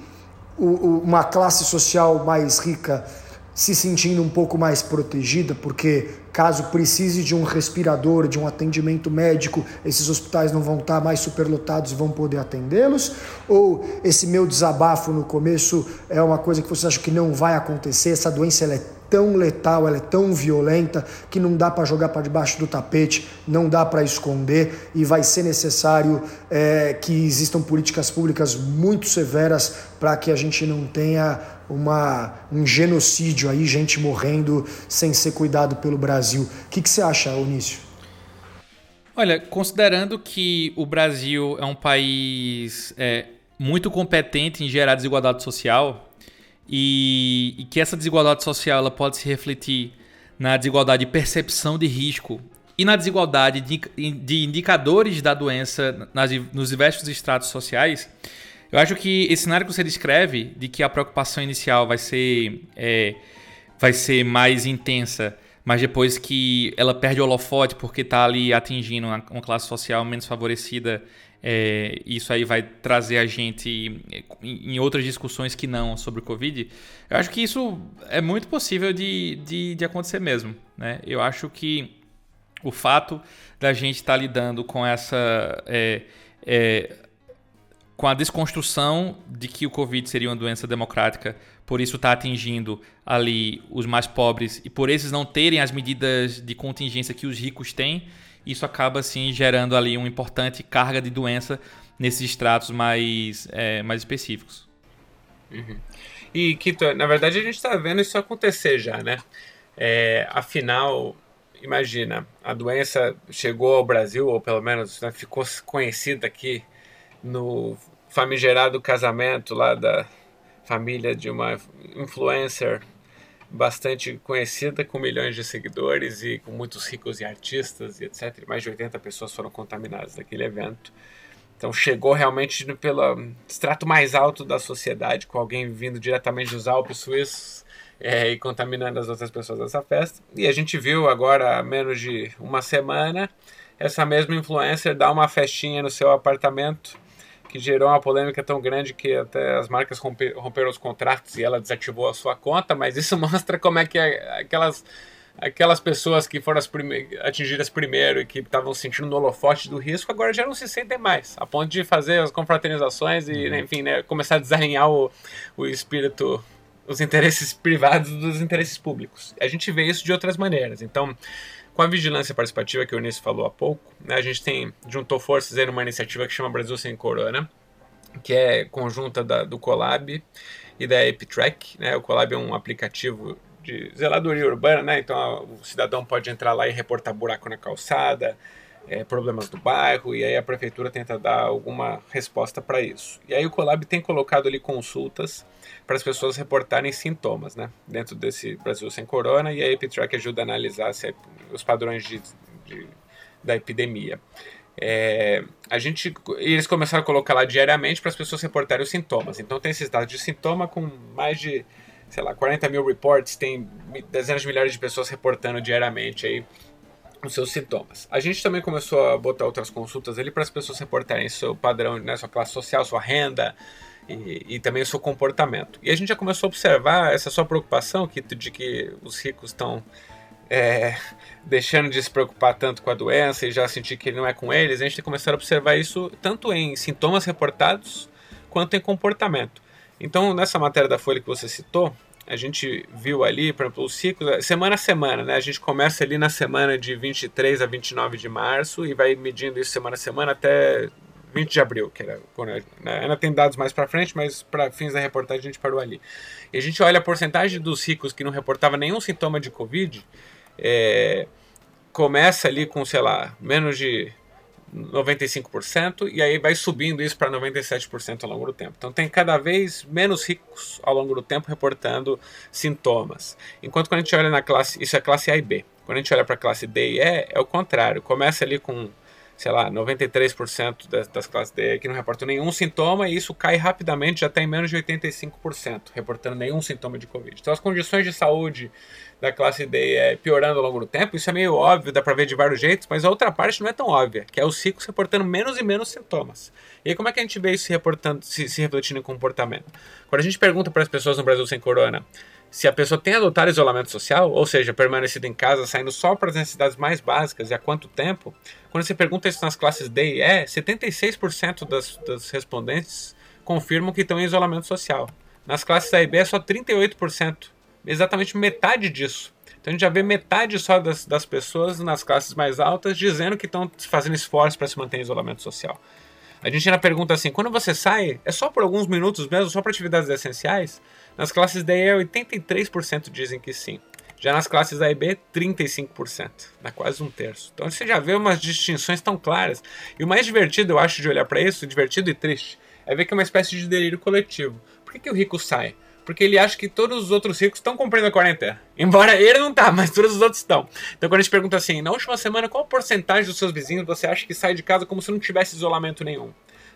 o, o, uma classe social mais rica se sentindo um pouco mais protegida, porque caso precise de um respirador, de um atendimento médico, esses hospitais não vão estar mais superlotados e vão poder atendê-los? Ou esse meu desabafo no começo é uma coisa que você acha que não vai acontecer? Essa doença é tão letal, ela é tão violenta que não dá para jogar para debaixo do tapete, não dá para esconder e vai ser necessário é, que existam políticas públicas muito severas para que a gente não tenha uma, um genocídio aí, gente morrendo sem ser cuidado pelo Brasil. O que, que você acha, Onício? Olha, considerando que o Brasil é um país é, muito competente em gerar desigualdade social, e, e que essa desigualdade social ela pode se refletir na desigualdade de percepção de risco e na desigualdade de, indicadores da doença nas, nos diversos estratos sociais, eu acho que esse cenário que você descreve, de que a preocupação inicial vai ser, é, vai ser mais intensa, mas depois que ela perde o holofote porque está ali atingindo uma, uma classe social menos favorecida é, isso aí vai trazer a gente em outras discussões que não sobre o Covid, eu acho que isso é muito possível de, de, de acontecer mesmo. Né? Eu acho que o fato da gente estar tá lidando com essa. É, é, com a desconstrução de que o Covid seria uma doença democrática, por isso está atingindo ali os mais pobres e por esses não terem as medidas de contingência que os ricos têm, isso acaba assim gerando ali uma importante carga de doença nesses estratos mais, é, mais específicos. Uhum. E Kito, na verdade a gente está vendo isso acontecer já, né? É, afinal, imagina, a doença chegou ao Brasil, ou pelo menos né, ficou conhecida aqui no famigerado casamento lá da família de uma influencer bastante conhecida, com milhões de seguidores e com muitos ricos e artistas e etc. Mais de 80 pessoas foram contaminadas naquele evento. Então chegou realmente pelo extrato mais alto da sociedade, com alguém vindo diretamente dos Alpes suíços é, e contaminando as outras pessoas nessa festa. E a gente viu agora, há menos de uma semana, essa mesma influencer dar uma festinha no seu apartamento que gerou uma polêmica tão grande que até as marcas romperam os contratos e ela desativou a sua conta, mas isso mostra como é que aquelas aquelas pessoas que foram as prime atingidas primeiro e que estavam sentindo no holofote do risco, agora já não se sentem mais, a ponto de fazer as confraternizações e, uhum. enfim, né, começar a desalinhar o, o espírito, os interesses privados dos interesses públicos. A gente vê isso de outras maneiras. Então, com a vigilância participativa que o Eunice falou há pouco, né, a gente tem juntou forças em uma iniciativa que chama Brasil Sem Corona, que é conjunta da, do Colab e da EpiTrack. Né? O Colab é um aplicativo de zeladoria urbana, né? Então o cidadão pode entrar lá e reportar buraco na calçada, é, problemas do bairro, e aí a prefeitura tenta dar alguma resposta para isso. E aí o Colab tem colocado ali consultas para as pessoas reportarem sintomas, né? Dentro desse Brasil Sem Corona, e a EpiTrack ajuda a analisar se, é os padrões de, de, da epidemia. É, a gente, eles começaram a colocar lá diariamente para as pessoas reportarem os sintomas. Então tem esses dados de sintoma com mais de, sei lá, 40 mil reports, tem dezenas de milhares de pessoas reportando diariamente aí os seus sintomas. A gente também começou a botar outras consultas ali para as pessoas reportarem seu padrão, né, sua classe social, sua renda e, e, também o seu comportamento. E a gente já começou a observar essa sua preocupação que, de que os ricos estão é, deixando de se preocupar tanto com a doença e já sentir que não é com eles. A gente tem começado a observar isso tanto em sintomas reportados quanto em comportamento. Então, nessa matéria da Folha que você citou, a gente viu ali, por exemplo, os ciclos, semana a semana, né? A gente começa ali na semana de 23 a 29 de março e vai medindo isso semana a semana até 20 de abril, que era quando né? tem dados mais para frente, mas para fins da reportagem a gente parou ali. E a gente olha a porcentagem dos ricos que não reportava nenhum sintoma de Covid, é, começa ali com, sei lá, menos de 95% e aí vai subindo isso para 97% ao longo do tempo. Então tem cada vez menos ricos ao longo do tempo reportando sintomas. Enquanto quando a gente olha na classe, isso é classe A e B. Quando a gente olha para a classe D e E, é o contrário. Começa ali com sei lá, 93% das, das classes D que não reportam nenhum sintoma e isso cai rapidamente, já está em menos de 85%, reportando nenhum sintoma de Covid. Então as condições de saúde da classe D é piorando ao longo do tempo, isso é meio óbvio, dá para ver de vários jeitos, mas a outra parte não é tão óbvia, que é os ricos reportando menos e menos sintomas. E aí como é que a gente vê isso reportando, se, se refletindo em comportamento? Quando a gente pergunta para as pessoas no Brasil sem corona se a pessoa tem adotado isolamento social, ou seja, permanecido em casa, saindo só para as necessidades mais básicas e há quanto tempo, quando você pergunta isso nas classes D e E, 76% das, das respondentes confirmam que estão em isolamento social. Nas classes A e B é só 38%, exatamente metade disso. Então a gente já vê metade só das, das pessoas nas classes mais altas dizendo que estão fazendo esforço para se manter em isolamento social. A gente ainda pergunta assim: quando você sai, é só por alguns minutos mesmo, só para atividades essenciais? Nas classes D e E, 83% dizem que sim. Já nas classes A e B, 35%, dá quase um terço. Então você já vê umas distinções tão claras. E o mais divertido, eu acho, de olhar para isso, divertido e triste, é ver que é uma espécie de delírio coletivo. Por que, que o rico sai? Porque ele acha que todos os outros ricos estão cumprindo a quarentena. Embora ele não tá, mas todos os outros estão. Então quando a gente pergunta assim, na última semana, qual porcentagem dos seus vizinhos você acha que sai de casa como se não tivesse isolamento nenhum?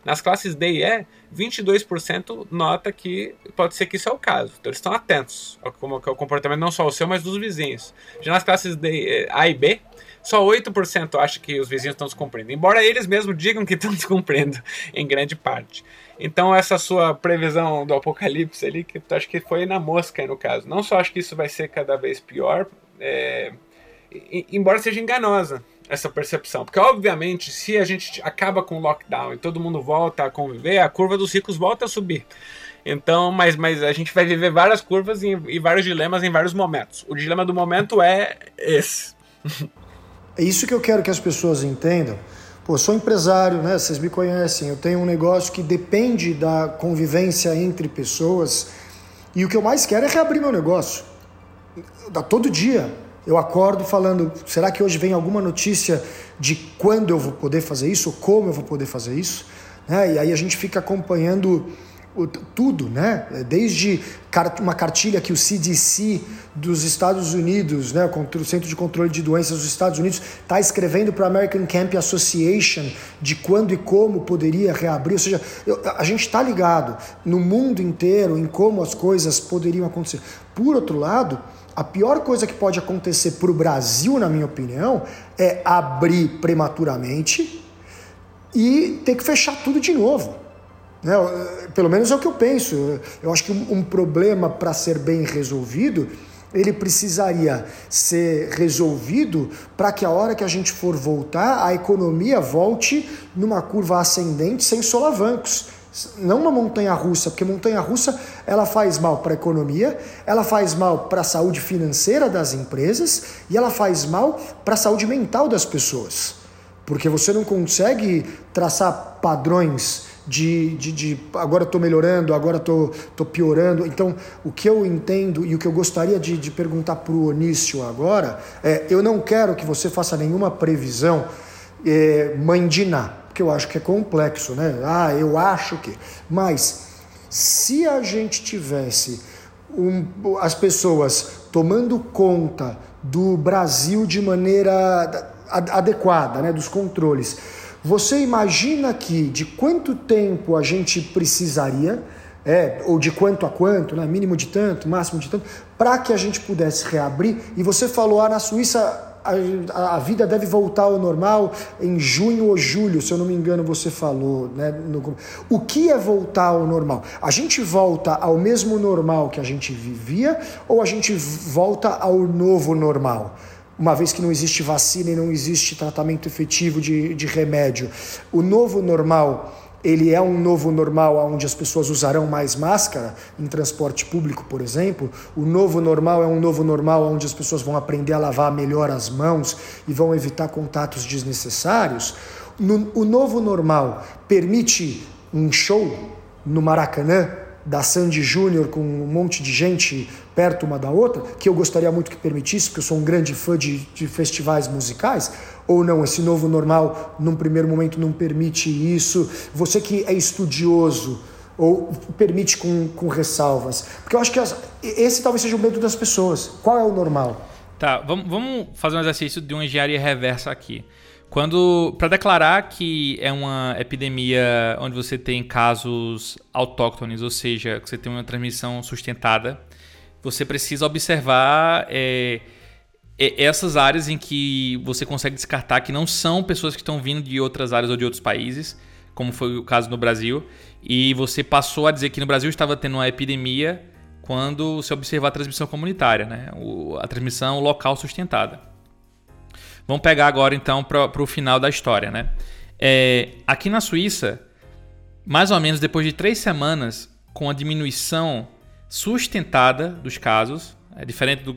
Nas classes D e E, 22% nota que pode ser que isso é o caso. Então eles estão atentos ao, como, ao comportamento não só o seu, mas dos vizinhos. Já nas classes D, A e B, só 8% acha que os vizinhos estão descumprindo, embora eles mesmos digam que estão descumprindo em grande parte. Então essa sua previsão do apocalipse ali, que acho que foi na mosca no caso. Não só acho que isso vai ser cada vez pior, é, embora seja enganosa essa percepção. Porque, obviamente, se a gente acaba com o lockdown e todo mundo volta a conviver, a curva dos ricos volta a subir. Então, mas, mas a gente vai viver várias curvas e, e vários dilemas em vários momentos. O dilema do momento é esse. É isso que eu quero que as pessoas entendam. Pô, sou empresário, né? Vocês me conhecem. Eu tenho um negócio que depende da convivência entre pessoas. E o que eu mais quero é reabrir meu negócio. Dá todo dia eu acordo falando: será que hoje vem alguma notícia de quando eu vou poder fazer isso, ou como eu vou poder fazer isso? Né? E aí a gente fica acompanhando tudo, né? Desde uma cartilha que o CDC dos Estados Unidos, né, o Centro de Controle de Doenças dos Estados Unidos, está escrevendo para a American Camp Association de quando e como poderia reabrir. Ou seja, a gente está ligado no mundo inteiro em como as coisas poderiam acontecer. Por outro lado, a pior coisa que pode acontecer para o Brasil, na minha opinião, é abrir prematuramente e ter que fechar tudo de novo. Né? Pelo menos é o que eu penso. Eu acho que um problema para ser bem resolvido, ele precisaria ser resolvido para que a hora que a gente for voltar, a economia volte numa curva ascendente sem solavancos não uma montanha russa, porque montanha russa ela faz mal para a economia, ela faz mal para a saúde financeira das empresas e ela faz mal para a saúde mental das pessoas. Porque você não consegue traçar padrões de, de, de agora estou melhorando, agora estou tô, tô piorando. Então, o que eu entendo e o que eu gostaria de, de perguntar para o Onício agora é: eu não quero que você faça nenhuma previsão é, de Ná, porque eu acho que é complexo, né? Ah, eu acho que. Mas, se a gente tivesse um, as pessoas tomando conta do Brasil de maneira adequada, né, dos controles você imagina que de quanto tempo a gente precisaria, é, ou de quanto a quanto, né, mínimo de tanto, máximo de tanto, para que a gente pudesse reabrir? E você falou, ah, na Suíça a, a, vida deve voltar ao normal em junho ou julho, se eu não me engano, você falou. Né, no, o que é voltar ao normal? A gente volta ao mesmo normal que a gente vivia ou a gente volta ao novo normal? uma vez que não existe vacina e não existe tratamento efetivo de, de remédio. O novo normal, ele é um novo normal onde as pessoas usarão mais máscara em transporte público, por exemplo. O novo normal é um novo normal onde as pessoas vão aprender a lavar melhor as mãos e vão evitar contatos desnecessários. No, o novo normal permite um show no Maracanã da Sandy Júnior com um monte de gente perto uma da outra, que eu gostaria muito que permitisse, porque eu sou um grande fã de, de festivais musicais, ou não, esse novo normal, num primeiro momento, não permite isso. Você que é estudioso, ou permite com, com ressalvas? Porque eu acho que as, esse talvez seja o medo das pessoas. Qual é o normal? Tá, vamos, vamos fazer um exercício de uma engenharia reversa aqui. Quando para declarar que é uma epidemia onde você tem casos autóctones, ou seja, que você tem uma transmissão sustentada, você precisa observar é, essas áreas em que você consegue descartar que não são pessoas que estão vindo de outras áreas ou de outros países, como foi o caso no Brasil, e você passou a dizer que no Brasil estava tendo uma epidemia quando se observar a transmissão comunitária, né? a transmissão local sustentada. Vamos pegar agora então para o final da história, né? É, aqui na Suíça, mais ou menos depois de três semanas, com a diminuição sustentada dos casos, é diferente do,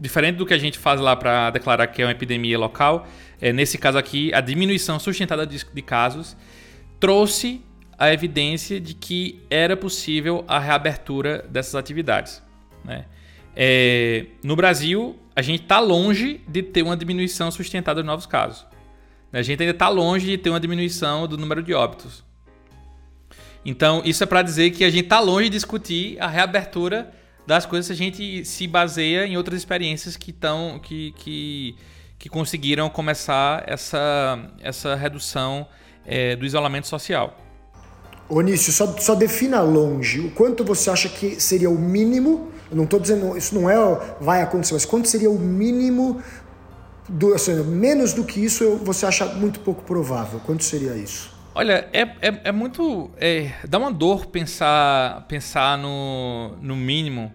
diferente do que a gente faz lá para declarar que é uma epidemia local, é, nesse caso aqui, a diminuição sustentada de, de casos trouxe a evidência de que era possível a reabertura dessas atividades. Né? É, no Brasil, a gente está longe de ter uma diminuição sustentada de novos casos. A gente ainda está longe de ter uma diminuição do número de óbitos. Então, isso é para dizer que a gente está longe de discutir a reabertura das coisas se a gente se baseia em outras experiências que, tão, que, que, que conseguiram começar essa, essa redução é, do isolamento social. Onício, só, só defina longe. O quanto você acha que seria o mínimo? Eu não estou dizendo, isso não é vai acontecer, mas quanto seria o mínimo? Do, assim, menos do que isso você acha muito pouco provável. Quanto seria isso? Olha, é, é, é muito. É, dá uma dor pensar, pensar no, no mínimo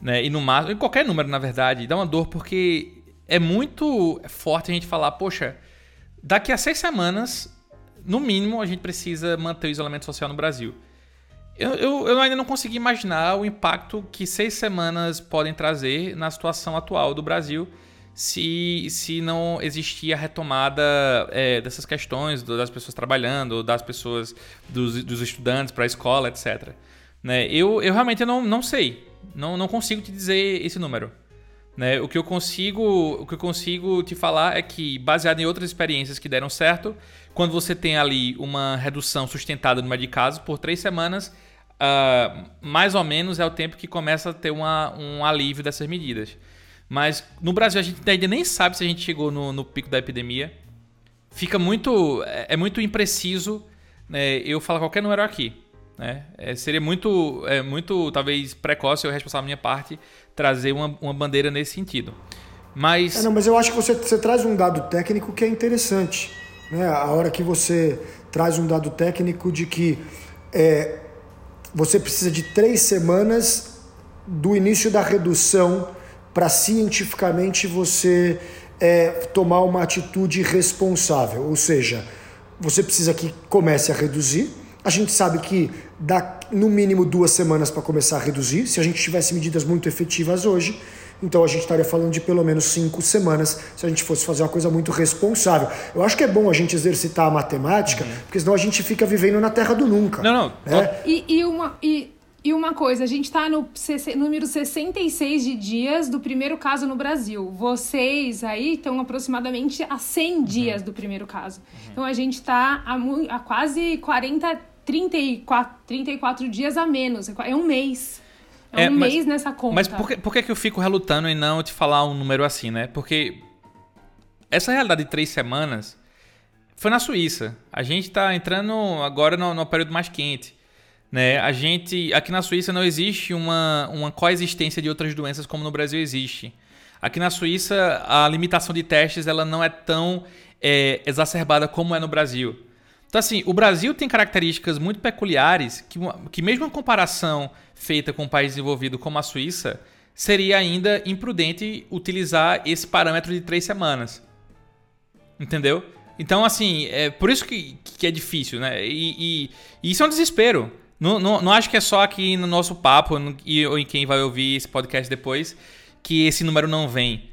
né, e no máximo, em qualquer número, na verdade. Dá uma dor porque é muito forte a gente falar, poxa, daqui a seis semanas no mínimo, a gente precisa manter o isolamento social no Brasil. Eu, eu, eu, ainda não consegui imaginar o impacto que seis semanas podem trazer na situação atual do Brasil se, se não existir a retomada é, dessas questões das pessoas trabalhando, das pessoas, dos, dos estudantes para a escola, etc. Né? Eu, eu realmente não, não sei. Não, não consigo te dizer esse número. Né? O, que eu consigo, o que eu consigo te falar é que, baseado em outras experiências que deram certo, quando você tem ali uma redução sustentada no número de por três semanas, uh, mais ou menos é o tempo que começa a ter uma, um alívio dessas medidas. Mas no Brasil a gente ainda nem sabe se a gente chegou no, no pico da epidemia. Fica muito. É, é muito impreciso né, eu falar qualquer número aqui. Né? É, seria muito, é, muito, talvez, precoce ou responsável da minha parte trazer uma, uma bandeira nesse sentido. Mas. É, não, mas eu acho que você, você traz um dado técnico que é interessante. Né? A hora que você traz um dado técnico de que é, você precisa de três semanas do início da redução para cientificamente você é, tomar uma atitude responsável. Ou seja, você precisa que comece a reduzir. A gente sabe que dá no mínimo duas semanas para começar a reduzir. Se a gente tivesse medidas muito efetivas hoje, Então a gente estaria falando de pelo menos cinco semanas se a gente fosse fazer uma coisa muito responsável. Eu acho que é bom a gente exercitar a matemática, uhum. porque senão a gente fica vivendo na terra do nunca. Não, não. Né? E, e, uma. E... E uma coisa, a gente está no número 66 de dias do primeiro caso no Brasil. Vocês aí estão aproximadamente a 100 uhum. dias do primeiro caso. Uhum. Então a gente está a, a, quase 40, 34, 34 dias a menos. É um mês. É, é um mas, mês nessa conta. Mas por que, por que, eu fico relutando em não te falar um número assim, né? Porque essa realidade de três semanas foi na Suíça. A gente está entrando agora no, no, período mais quente. Né? A gente. Aqui na Suíça não existe uma, uma coexistência de outras doenças como no Brasil existe. Aqui na Suíça, a limitação de testes ela não é tão é, exacerbada como é no Brasil. Então, assim, o Brasil tem características muito peculiares que, que mesmo em comparação feita com um país desenvolvido como a Suíça, seria ainda imprudente utilizar esse parâmetro de três semanas. Entendeu? Então, assim, é por isso que, que é difícil, né? E, e, e isso é um desespero. Não, não, não, acho que é só aqui no nosso papo e, ou em quem vai ouvir esse podcast depois que esse número não vem.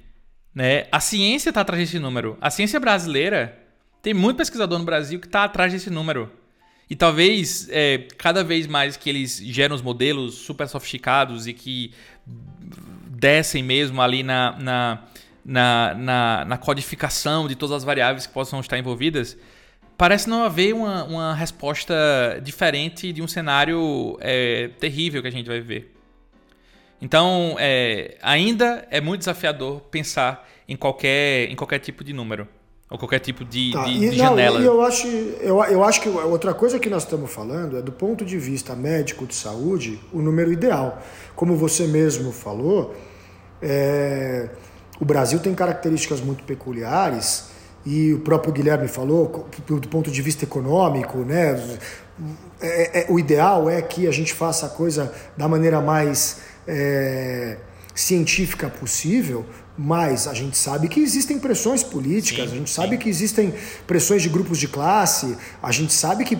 Né? A ciência está atrás desse número. A ciência brasileira tem muito pesquisador no Brasil que está atrás desse número. E talvez é, cada vez mais que eles geram os modelos super sofisticados e que descem mesmo ali na, na, na, na, na codificação de todas as variáveis que possam estar envolvidas, parece não haver uma, uma resposta diferente de um cenário é, terrível que a gente vai ver. Então, é, ainda é muito desafiador pensar em qualquer, em qualquer tipo de número. Ou qualquer tipo de, tá. de, e, de não, janela. E eu acho, eu, eu acho que outra coisa que nós estamos falando é do ponto de vista médico de saúde, o número ideal. Como você mesmo falou, é, o Brasil tem características muito peculiares e o próprio Guilherme falou, do ponto de vista econômico, né? É, é, o ideal é que a gente faça a coisa da maneira mais é, científica possível, mas a gente sabe que existem pressões políticas, sim, a gente sabe sim. que existem pressões de grupos de classe, a gente sabe que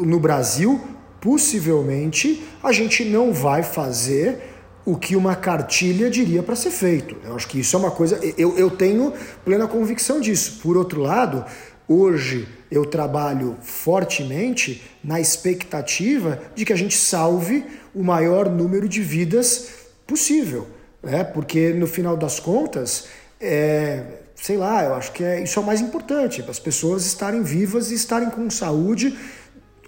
no Brasil, possivelmente, a gente não vai fazer o que uma cartilha diria para ser feito. Eu acho que isso é uma coisa. Eu, eu tenho plena convicção disso. Por outro lado, hoje eu trabalho fortemente na expectativa de que a gente salve o maior número de vidas possível né? porque no final das contas, é, sei lá, eu acho que é, isso é o mais importante, as pessoas estarem vivas e estarem com saúde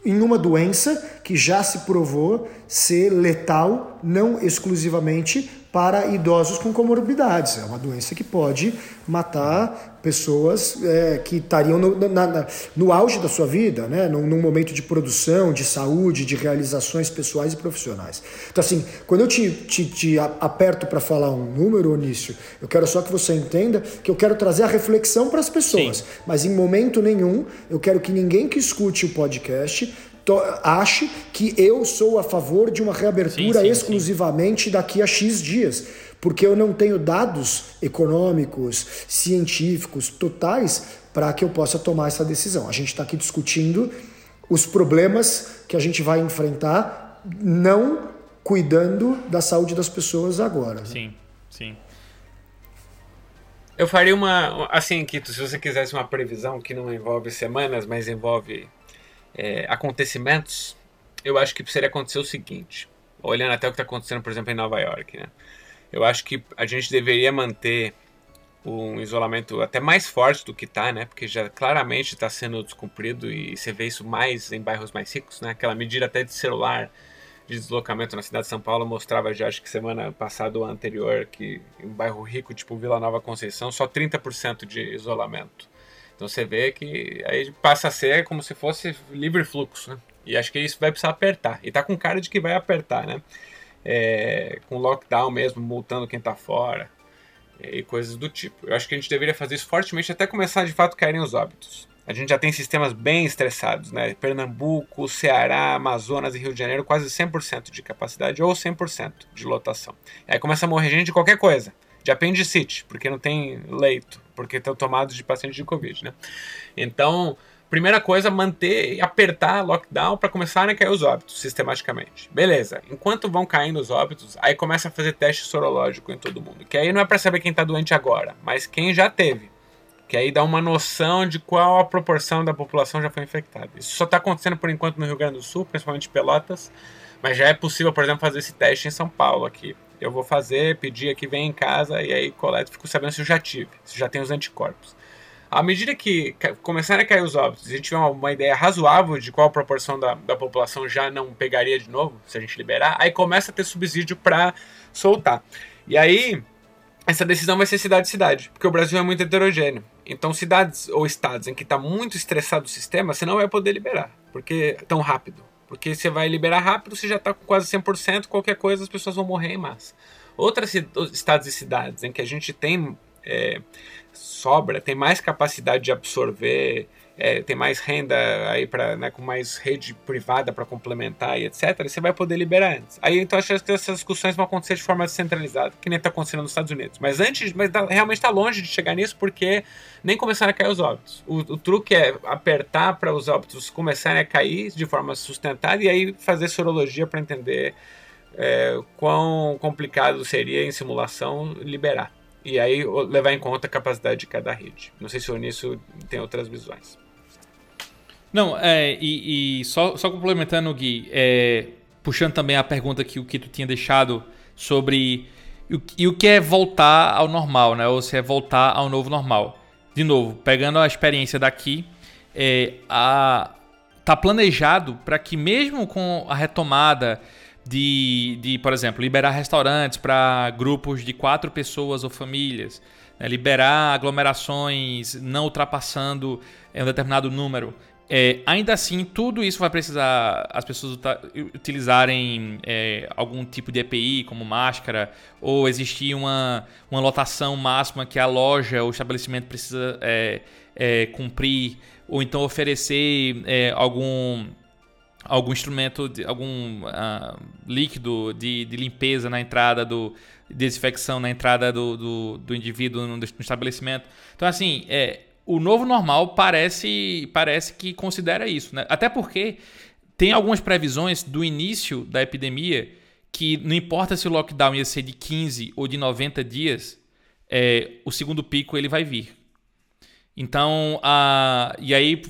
em uma doença que já se provou ser letal, não exclusivamente para idosos com comorbidades. É uma doença que pode matar pessoas é, que estariam no, na, na, no auge da sua vida, né? Num, num, momento de produção, de saúde, de realizações pessoais e profissionais. Então, assim, quando eu te, te, te aperto para falar um número, Onício, eu quero só que você entenda que eu quero trazer a reflexão para as pessoas, Sim. mas em momento nenhum eu quero que ninguém que escute o podcast ache que eu sou a favor de uma reabertura sim, sim, exclusivamente sim. daqui a X dias, porque eu não tenho dados econômicos, científicos totais para que eu possa tomar essa decisão. A gente está aqui discutindo os problemas que a gente vai enfrentar, não cuidando da saúde das pessoas agora. Né? Sim, sim. Eu faria uma. Assim, que se você quisesse uma previsão que não envolve semanas, mas envolve é, acontecimentos, eu acho que precisaria acontecer o seguinte, olhando até o que está acontecendo, por exemplo, em Nova York, né? Eu acho que a gente deveria manter um isolamento até mais forte do que está, né? Porque já claramente está sendo descumprido e você vê isso mais em bairros mais ricos, né? Aquela medida até de celular de deslocamento na cidade de São Paulo mostrava já, acho que semana passada ou anterior, que em um bairro rico, tipo Vila Nova Conceição, só 30% de isolamento. Então você vê que aí passa a ser como se fosse livre fluxo, né? E acho que isso vai precisar apertar. E tá com cara de que vai apertar, né? É, com lockdown mesmo, multando quem tá fora e coisas do tipo. Eu acho que a gente deveria fazer isso fortemente até começar de fato caírem os óbitos. A gente já tem sistemas bem estressados, né? Pernambuco, Ceará, Amazonas e Rio de Janeiro, quase 100% de capacidade ou 100% de lotação. Aí começa a morrer gente de qualquer coisa de apendicite, porque não tem leito, porque estão tomados de pacientes de Covid, né? Então, primeira coisa, manter e apertar lockdown para começarem a cair os óbitos sistematicamente. Beleza. Enquanto vão caindo os óbitos, aí começa a fazer teste sorológico em todo mundo. Que aí não é para saber quem está doente agora, mas quem já teve. Que aí dá uma noção de qual a proporção da população já foi infectada. Isso só está acontecendo por enquanto no Rio Grande do Sul, principalmente Pelotas, mas já é possível, por exemplo, fazer esse teste em São Paulo aqui. Eu vou fazer, pedir aqui, vem em casa e aí coleto, fico sabendo se eu já tive, se já tem os anticorpos. À medida que começarem a cair os óbitos, a gente tiver uma, uma, ideia razoável de qual proporção da, da população já não pegaria de novo, se a gente liberar, aí começa a ter subsídio para soltar. E aí, essa decisão vai ser cidade-cidade, porque o Brasil é muito heterogêneo. Então, cidades ou estados em que está muito estressado o sistema, você não vai poder liberar, porque tão rápido. Porque você vai liberar rápido, você já está com quase 100%, qualquer coisa as pessoas vão morrer em massa. Outras estados e cidades em que a gente tem é, sobra, tem mais capacidade de absorver, é, tem mais renda aí para né, com mais rede privada para complementar e etc. Você vai poder liberar antes. Aí então acho que essas discussões vão acontecer de forma descentralizada, que nem está acontecendo nos Estados Unidos. Mas antes, mas tá, realmente está longe de chegar nisso porque nem começaram a cair os óbitos. O, o truque é apertar para os óbitos começarem a cair de forma sustentada e aí fazer sorologia para entender é, quão complicado seria em simulação liberar. E aí levar em conta a capacidade de cada rede. Não sei se o Nisso tem outras visões. Não, é, e, e só, só complementando, Gui, é, puxando também a pergunta que o tu tinha deixado sobre e o, e o que é voltar ao normal, né? Ou se é voltar ao novo normal. De novo, pegando a experiência daqui, é, a, tá planejado para que mesmo com a retomada de, de por exemplo, liberar restaurantes para grupos de quatro pessoas ou famílias, né? liberar aglomerações não ultrapassando é, um determinado número. É, ainda assim, tudo isso vai precisar as pessoas utilizarem é, algum tipo de EPI, como máscara, ou existir uma, uma lotação máxima que a loja ou estabelecimento precisa é, cumprir, ou então oferecer algum algum instrumento, de, algum uh, líquido de, de, limpeza na entrada do desinfecção na entrada do, do, do indivíduo no, no, estabelecimento. Então assim, é, o novo normal parece parece que considera isso, né? Até porque tem algumas previsões do início da epidemia que não importa se o lockdown ia ser de 15 ou de 90 dias, é, o segundo pico ele vai vir. Então, a, e aí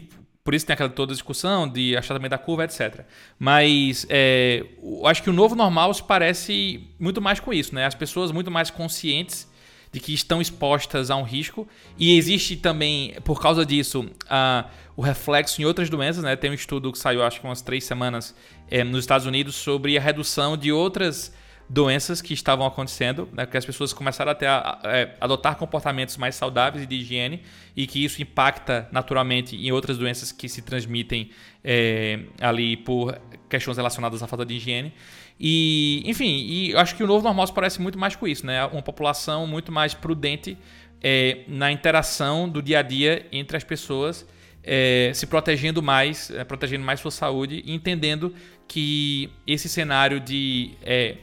por isso tem aquela toda discussão de achatamento da curva, etc. Mas é, acho que o novo normal se parece muito mais com isso, né? As pessoas muito mais conscientes de que estão expostas a um risco. E existe também, por causa disso, a, o reflexo em outras doenças, né? Tem um estudo que saiu, acho que umas três semanas, é, nos Estados Unidos, sobre a redução de outras doenças que estavam acontecendo, né, que as pessoas começaram a, ter, a, a, é, adotar comportamentos mais saudáveis e de higiene e que isso impacta naturalmente em outras doenças que se transmitem é, ali por questões relacionadas à falta de higiene. E, enfim, e eu acho que o novo normal se parece muito mais com isso, né? Uma população muito mais prudente é, na interação do dia a dia entre as pessoas, é, se protegendo mais, é, protegendo mais sua saúde e entendendo que esse cenário de é,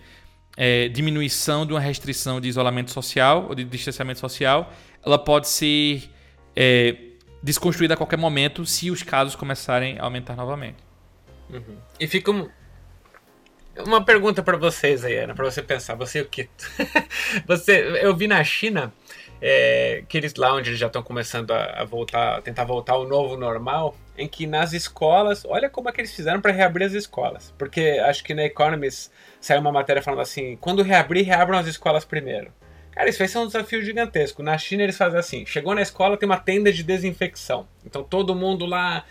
é, diminuição de uma restrição de isolamento social ou de distanciamento social, ela pode ser é, desconstruída a qualquer momento se os casos começarem a aumentar novamente. Uhum. E fica um, uma pergunta para vocês aí, Ana, para você pensar. Você o que? você, eu vi na China é, que eles lá onde eles já estão começando a, a, voltar, a tentar voltar ao novo normal, em que nas escolas, olha como é que eles fizeram para reabrir as escolas, porque acho que na Economist saiu uma matéria falando assim: quando reabrir, reabram as escolas primeiro. Cara, isso vai ser um desafio gigantesco. Na China eles fazem assim: chegou na escola, tem uma tenda de desinfecção. Então todo mundo lá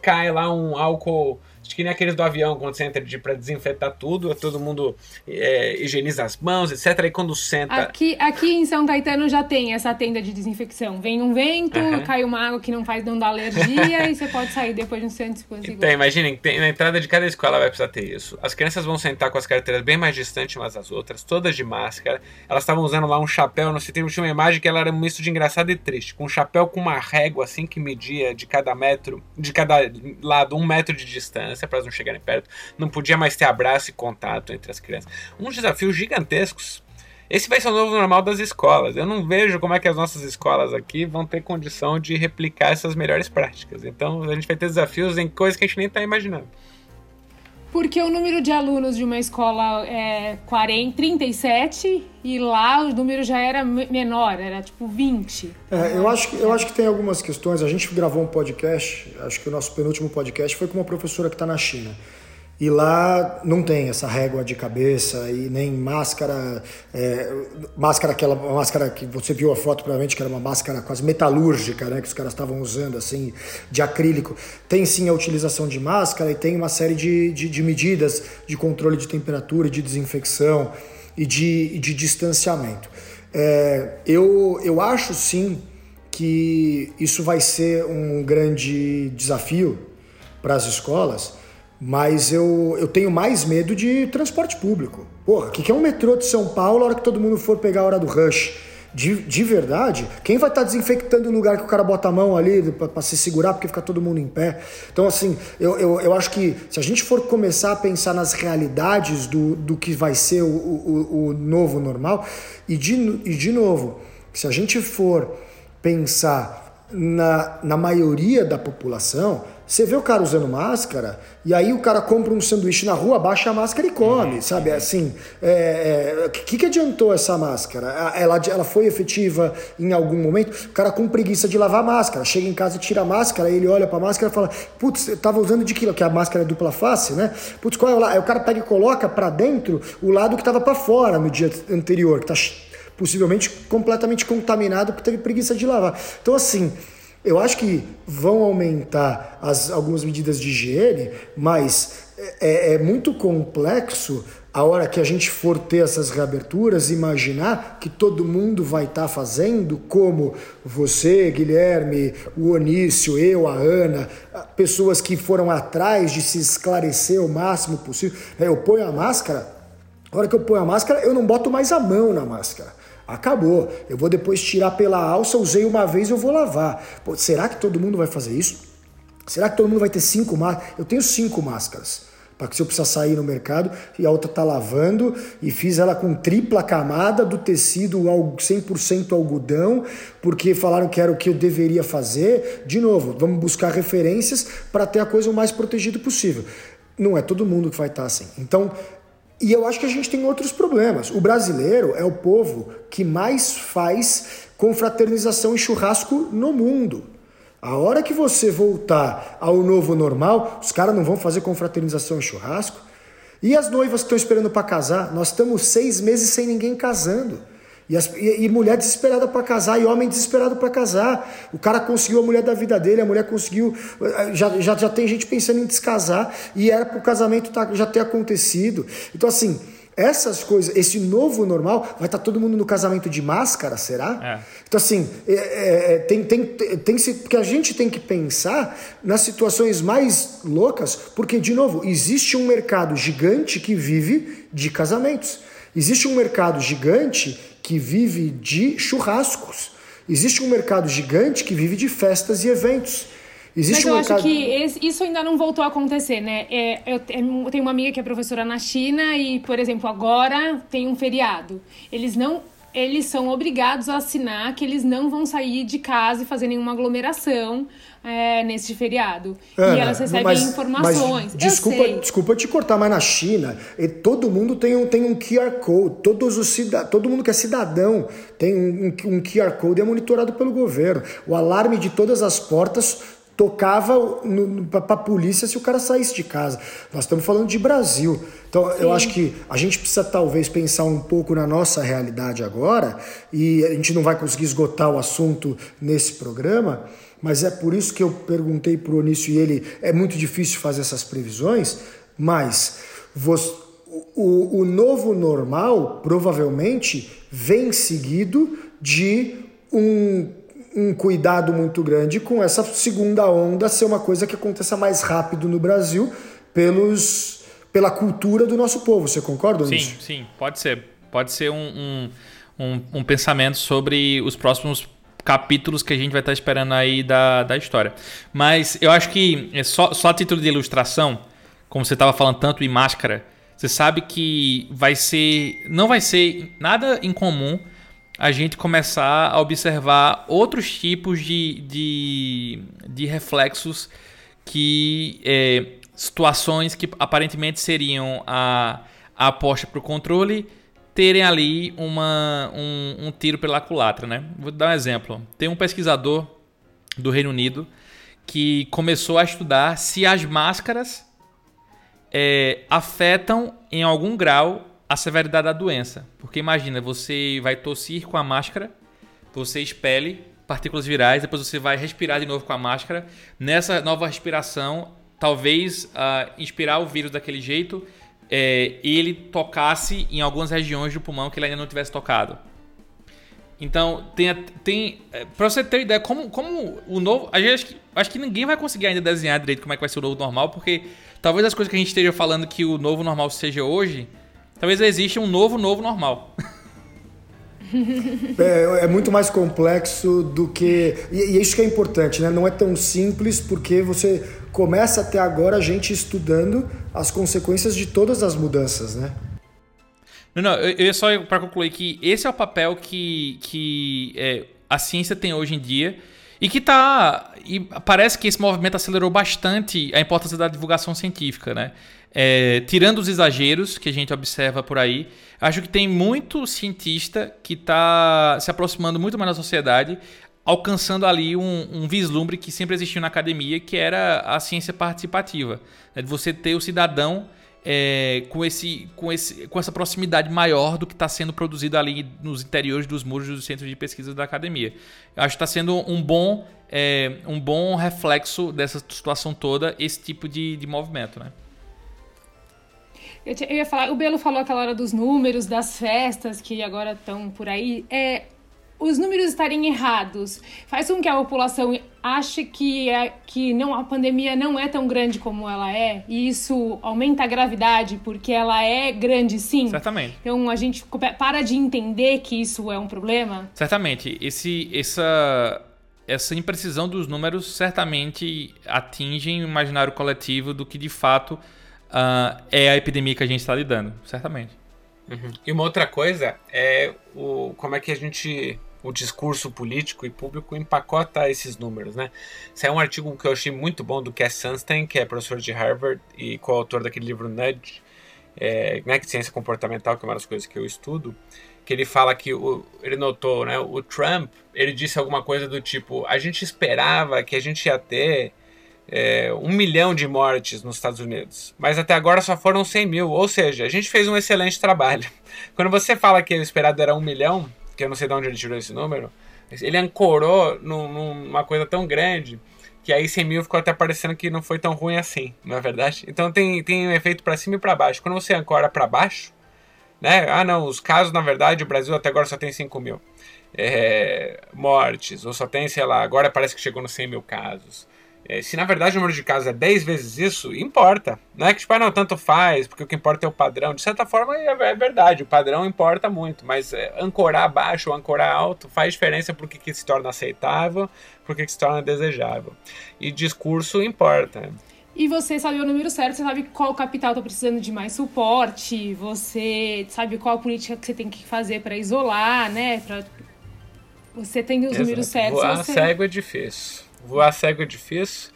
cai lá um álcool Acho que nem aqueles do avião, quando você entra de, pra desinfetar tudo, todo mundo é, higieniza as mãos, etc. E quando senta. Aqui, aqui em São Caetano já tem essa tenda de desinfecção. Vem um vento, uhum. cai uma água que não faz não dá alergia e você pode sair depois de um centro de Então, imaginem, tem, na entrada de cada escola vai precisar ter isso. As crianças vão sentar com as carteiras bem mais distantes umas das outras, todas de máscara. Elas estavam usando lá um chapéu, não sei, tinha uma imagem que ela era um misto de engraçado e triste, com um chapéu com uma régua assim que media de cada metro, de cada lado um metro de distância distância para elas não chegarem perto, não podia mais ter abraço e contato entre as crianças. Uns desafios gigantescos esse vai ser o novo normal das escolas. Eu não vejo como é que as nossas escolas aqui vão ter condição de replicar essas melhores práticas. Então a gente vai ter desafios em coisas que a gente nem está imaginando. Porque o número de alunos de uma escola é 40, 37 e lá o número já era menor, era tipo 20. É, eu, acho que, eu acho que tem algumas questões. A gente gravou um podcast, acho que o nosso penúltimo podcast foi com uma professora que está na China. E lá não tem essa régua de cabeça e nem máscara, é, máscara aquela máscara que você viu a foto provavelmente que era uma máscara quase metalúrgica, né, que os caras estavam usando assim de acrílico. Tem sim a utilização de máscara e tem uma série de, de, de medidas de controle de temperatura, de desinfecção e de, de distanciamento. É, eu, eu acho sim que isso vai ser um grande desafio para as escolas mas eu, eu tenho mais medo de transporte público. Porra, o que, que é um metrô de São Paulo a hora que todo mundo for pegar a hora do rush? De, de verdade, quem vai estar tá desinfectando o lugar que o cara bota a mão ali para se segurar porque fica todo mundo em pé? Então, assim, eu, eu, eu acho que se a gente for começar a pensar nas realidades do, do que vai ser o, o, o novo normal, e de, e de novo, se a gente for pensar na, na maioria da população, você vê o cara usando máscara, e aí o cara compra um sanduíche na rua, baixa a máscara e come, uhum. sabe? Assim, o é, é, que, que adiantou essa máscara? Ela, ela foi efetiva em algum momento? O cara com preguiça de lavar a máscara, chega em casa, tira a máscara, ele olha pra máscara e fala, putz, eu tava usando de quilo, que a máscara é dupla face, né? Putz, qual é o lado? Aí o cara pega e coloca para dentro o lado que tava para fora no dia anterior, que tá possivelmente completamente contaminado porque teve preguiça de lavar. Então, assim... Eu acho que vão aumentar as, algumas medidas de higiene, mas é, é muito complexo a hora que a gente for ter essas reaberturas, imaginar que todo mundo vai estar tá fazendo, como você, Guilherme, o Onício, eu, a Ana, pessoas que foram atrás de se esclarecer o máximo possível. Eu ponho a máscara, a hora que eu ponho a máscara, eu não boto mais a mão na máscara. Acabou. Eu vou depois tirar pela alça, usei uma vez, eu vou lavar. Pô, será que todo mundo vai fazer isso? Será que todo mundo vai ter cinco máscaras? Eu tenho cinco máscaras. Para que se eu precisar sair no mercado e a outra tá lavando e fiz ela com tripla camada do tecido 100% algodão, porque falaram que era o que eu deveria fazer. De novo, vamos buscar referências para ter a coisa o mais protegida possível. Não é todo mundo que vai estar tá assim. Então, e eu acho que a gente tem outros problemas. O brasileiro é o povo que mais faz confraternização e churrasco no mundo. A hora que você voltar ao novo normal, os caras não vão fazer confraternização e churrasco. E as noivas que estão esperando para casar? Nós estamos seis meses sem ninguém casando. E, as, e, e mulher desesperada para casar, e homem desesperado para casar. O cara conseguiu a mulher da vida dele, a mulher conseguiu. Eh, já, já, já tem gente pensando em descasar, e era para o casamento tá, já ter acontecido. Então, assim, essas coisas, esse novo normal, vai estar tá todo mundo no casamento de máscara, será? É. Então, assim, é, é, tem, tem, tem, tem, porque a gente tem que pensar nas situações mais loucas, porque, de novo, existe um mercado gigante que vive de casamentos. Existe um mercado gigante que vive de churrascos. Existe um mercado gigante que vive de festas e eventos. Existe Mas eu um mercado... acho que isso ainda não voltou a acontecer, né? É, eu tenho uma amiga que é professora na China e, por exemplo, agora tem um feriado. Eles não eles são obrigados a assinar que eles não vão sair de casa e fazer nenhuma aglomeração é, nesse feriado. Ana, e elas recebem mas, informações. Mas, desculpa, desculpa te cortar, mas na China todo mundo tem um, tem um QR Code. Todos os todo mundo que é cidadão tem um, um QR Code e é monitorado pelo governo. O alarme de todas as portas tocava para a polícia se o cara saísse de casa. Nós estamos falando de Brasil. Então, Sim. eu acho que a gente precisa talvez pensar um pouco na nossa realidade agora, e a gente não vai conseguir esgotar o assunto nesse programa, mas é por isso que eu perguntei para o Onício e ele, é muito difícil fazer essas previsões, mas você, o, o novo normal provavelmente vem seguido de um um cuidado muito grande com essa segunda onda ser uma coisa que aconteça mais rápido no Brasil pelos, pela cultura do nosso povo. Você concorda sim, nisso? Sim, sim, pode ser. Pode ser um, um, um, um pensamento sobre os próximos capítulos que a gente vai estar esperando aí da, da história. Mas eu acho que, é só, só a título de ilustração, como você estava falando tanto em máscara, Você sabe que vai ser. Não vai ser nada incomum a gente começar a observar outros tipos de, de, de reflexos que. É, situações que aparentemente seriam a, a aposta para o controle terem ali uma, um, um tiro pela culatra, né? Vou dar um exemplo. Tem um pesquisador do Reino Unido que começou a estudar se as máscaras é, afetam em algum grau a severidade da doença. Porque imagina, você vai tossir com a máscara, você expele partículas virais, depois você vai respirar de novo com a máscara. Nessa nova respiração, talvez uh, inspirar o vírus daquele jeito é, ele tocasse em algumas regiões do pulmão que ele ainda não tivesse tocado. Então, tem, tem é, você ter ideia, como, como o novo. Acho que, acho que ninguém vai conseguir ainda desenhar direito como é que vai ser o novo normal, porque talvez as coisas que a gente esteja falando que o novo normal seja hoje, talvez exista um novo, novo normal. É, é, muito mais complexo do que. E, e isso que é importante, né? Não é tão simples porque você começa até agora a gente estudando as consequências de todas as mudanças, né? Não, não, eu, eu só para concluir que esse é o papel que, que é, a ciência tem hoje em dia e que tá. E parece que esse movimento acelerou bastante a importância da divulgação científica, né? É, tirando os exageros que a gente observa por aí, acho que tem muito cientista que está se aproximando muito mais da sociedade, alcançando ali um, um, vislumbre que sempre existiu na academia, que era a ciência participativa. Né? De você ter o cidadão é, com, esse, com, esse, com essa proximidade maior do que está sendo produzido ali nos interiores dos muros dos centros de pesquisa da academia. Acho que está sendo um bom, é, um bom reflexo dessa situação toda, esse tipo de, de movimento. Né? Eu, eu ia falar, o Belo falou aquela hora dos números, das festas que agora estão por aí. É, os números estarem errados faz com que a população ache que, é, que não, a pandemia não é tão grande como ela é, e isso aumenta a gravidade, porque ela é grande sim. Certamente. Então a gente para de entender que isso é um problema. Certamente. Esse, essa, essa imprecisão dos números certamente atinge o imaginário coletivo do que de fato uh, é a epidemia que a gente está lidando. Certamente. Uhum. E uma outra coisa é o, como é que a gente o discurso político e público empacota esses números, né? Esse é um artigo que eu achei muito bom do Cass Sunstein, que é professor de Harvard e coautor daquele livro Nudge, é, né, que é ciência comportamental, que é uma das coisas que eu estudo, que ele fala que o, ele notou, né, o Trump, ele disse alguma coisa do tipo, a gente esperava que a gente ia ter é, um milhão de mortes nos Estados Unidos, mas até agora só foram 100 mil, ou seja, a gente fez um excelente trabalho. Quando você fala que o esperado era um milhão, que eu não sei de onde ele tirou esse número, ele ancorou num, numa coisa tão grande que aí 100 mil ficou até parecendo que não foi tão ruim assim, não é verdade? Então tem, tem um efeito para cima e para baixo. Quando você ancora para baixo, né? Ah, não, os casos, na verdade, o Brasil até agora só tem 5 mil é, mortes, ou só tem, sei lá, agora parece que chegou nos 100 mil casos. É, se na verdade o número de casos é 10 vezes isso, importa. Não é que tipo, ah, não, tanto faz, porque o que importa é o padrão. De certa forma é, é verdade, o padrão importa muito, mas é, ancorar baixo ou ancorar alto faz diferença porque que se torna aceitável, porque que se torna desejável. E discurso importa. E você sabe o número certo, você sabe qual capital está precisando de mais suporte, você sabe qual política que você tem que fazer para isolar, né? Pra... Você tem os Exato. números certos. Voar você... cego é difícil. Voar cego é difícil.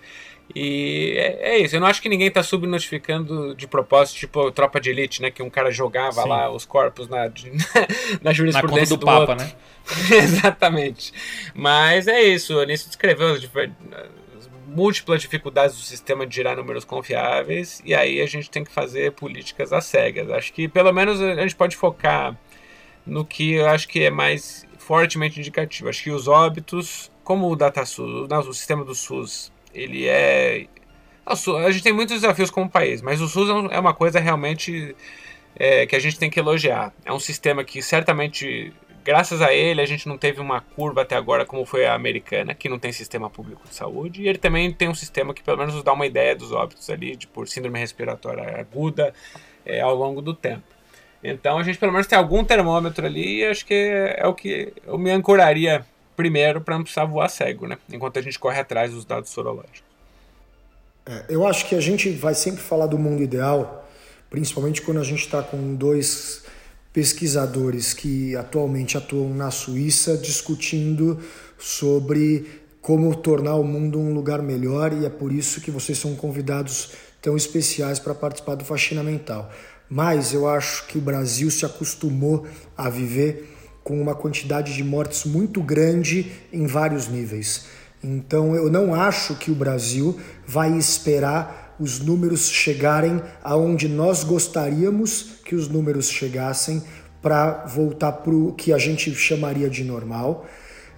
E é, é, isso, eu não acho que ninguém tá subnotificando de propósito, tipo tropa de elite, né? Que um cara jogava Sim. lá os corpos na, na jurisprudência na do, do Papa, outro. né? Exatamente. Mas é isso, o Anísio descreveu as, as múltiplas dificuldades do sistema de gerar números confiáveis, e aí a gente tem que fazer políticas às cegas. Acho que pelo menos a gente pode focar no que eu acho que é mais fortemente indicativo. Acho que os óbitos como o DataSUS, o sistema do SUS, ele é. A gente tem muitos desafios como país, mas o SUS é, é uma coisa realmente é, que a gente tem que elogiar. É um sistema que certamente, graças a ele, a gente não teve uma curva até agora como foi a americana, que não tem sistema público de saúde, e ele também tem um sistema que pelo menos nos dá uma ideia dos óbitos ali, de por síndrome respiratória aguda é, ao longo do tempo. Então a gente pelo menos tem algum termômetro ali e acho que é, é o que eu me ancoraria primeiro para não precisar voar cego, né? Enquanto a gente corre atrás dos dados sorológicos. É, eu acho que a gente vai sempre falar do mundo ideal, principalmente quando a gente está com dois pesquisadores que atualmente atuam na Suíça discutindo sobre como tornar o mundo um lugar melhor e é por isso que vocês são convidados tão especiais para participar do Faxina Mental. Mas eu acho que o Brasil se acostumou a viver com uma quantidade de mortes muito grande em vários níveis. Então eu não acho que o Brasil vai esperar os números chegarem aonde nós gostaríamos que os números chegassem para voltar para o que a gente chamaria de normal.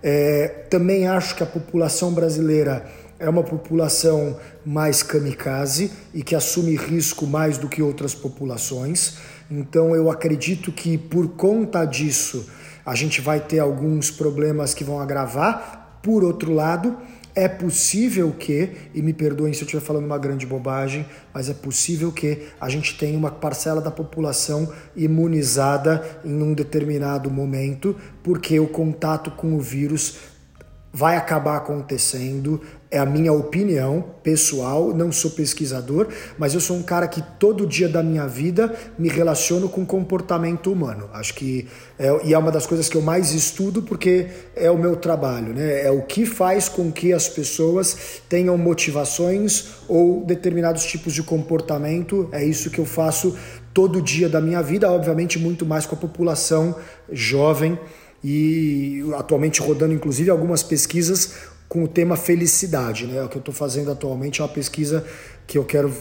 É, também acho que a população brasileira é uma população mais kamikaze e que assume risco mais do que outras populações. Então eu acredito que por conta disso a gente vai ter alguns problemas que vão agravar. Por outro lado, é possível que, e me perdoem se eu estiver falando uma grande bobagem, mas é possível que a gente tenha uma parcela da população imunizada em um determinado momento, porque o contato com o vírus vai acabar acontecendo, é a minha opinião pessoal, não sou pesquisador, mas eu sou um cara que todo dia da minha vida me relaciono com comportamento humano. Acho que é, e é uma das coisas que eu mais estudo porque é o meu trabalho, né? É o que faz com que as pessoas tenham motivações ou determinados tipos de comportamento. É isso que eu faço todo dia da minha vida, obviamente muito mais com a população jovem e atualmente rodando inclusive algumas pesquisas com o tema felicidade. Né? O que eu estou fazendo atualmente é uma pesquisa que eu quero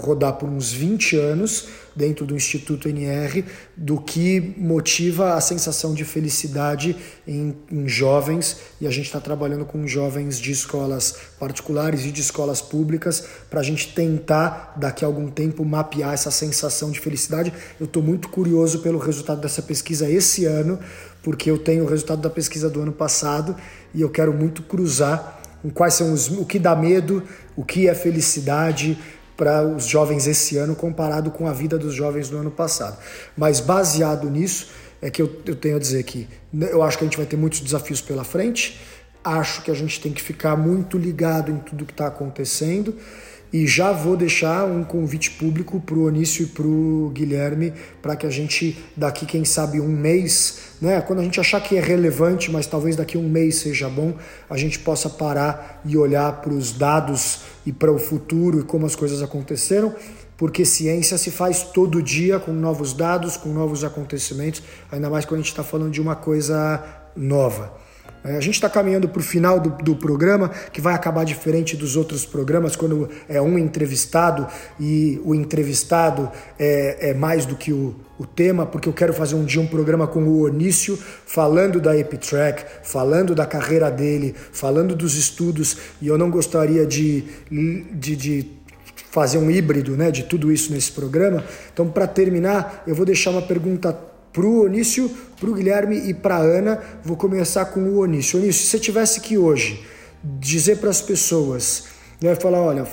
rodar por uns 20 anos dentro do Instituto NR do que motiva a sensação de felicidade em, em jovens e a gente está trabalhando com jovens de escolas particulares e de escolas públicas para a gente tentar daqui a algum tempo mapear essa sensação de felicidade. Eu estou muito curioso pelo resultado dessa pesquisa esse ano porque eu tenho o resultado da pesquisa do ano passado e eu quero muito cruzar com quais são os, o que dá medo, o que é felicidade para os jovens esse ano comparado com a vida dos jovens do ano passado. Mas baseado nisso, é que eu, eu tenho a dizer que eu acho que a gente vai ter muitos desafios pela frente, acho que a gente tem que ficar muito ligado em tudo que está acontecendo e já vou deixar um convite público para o Onício e para o Guilherme para que a gente, daqui, quem sabe, um mês, né, quando a gente achar que é relevante, mas talvez daqui um mês seja bom, a gente possa parar e olhar para os dados e para o futuro e como as coisas aconteceram, porque ciência se faz todo dia com novos dados, com novos acontecimentos, ainda mais quando a gente está falando de uma coisa nova. É, a gente está caminhando para o final do, do, programa, que vai acabar diferente dos outros programas, quando é um entrevistado e o entrevistado é, é mais do que o, o, tema, porque eu quero fazer um dia um programa com o Onício, falando da Epitrack, falando da carreira dele, falando dos estudos, e eu não gostaria de, de, de fazer um híbrido né, de tudo isso nesse programa. Então, para terminar, eu vou deixar uma pergunta para o Onício, para o Guilherme e para Ana. Vou começar com o Onício. Onício, se você tivesse que hoje dizer para as pessoas, né, falar, olha,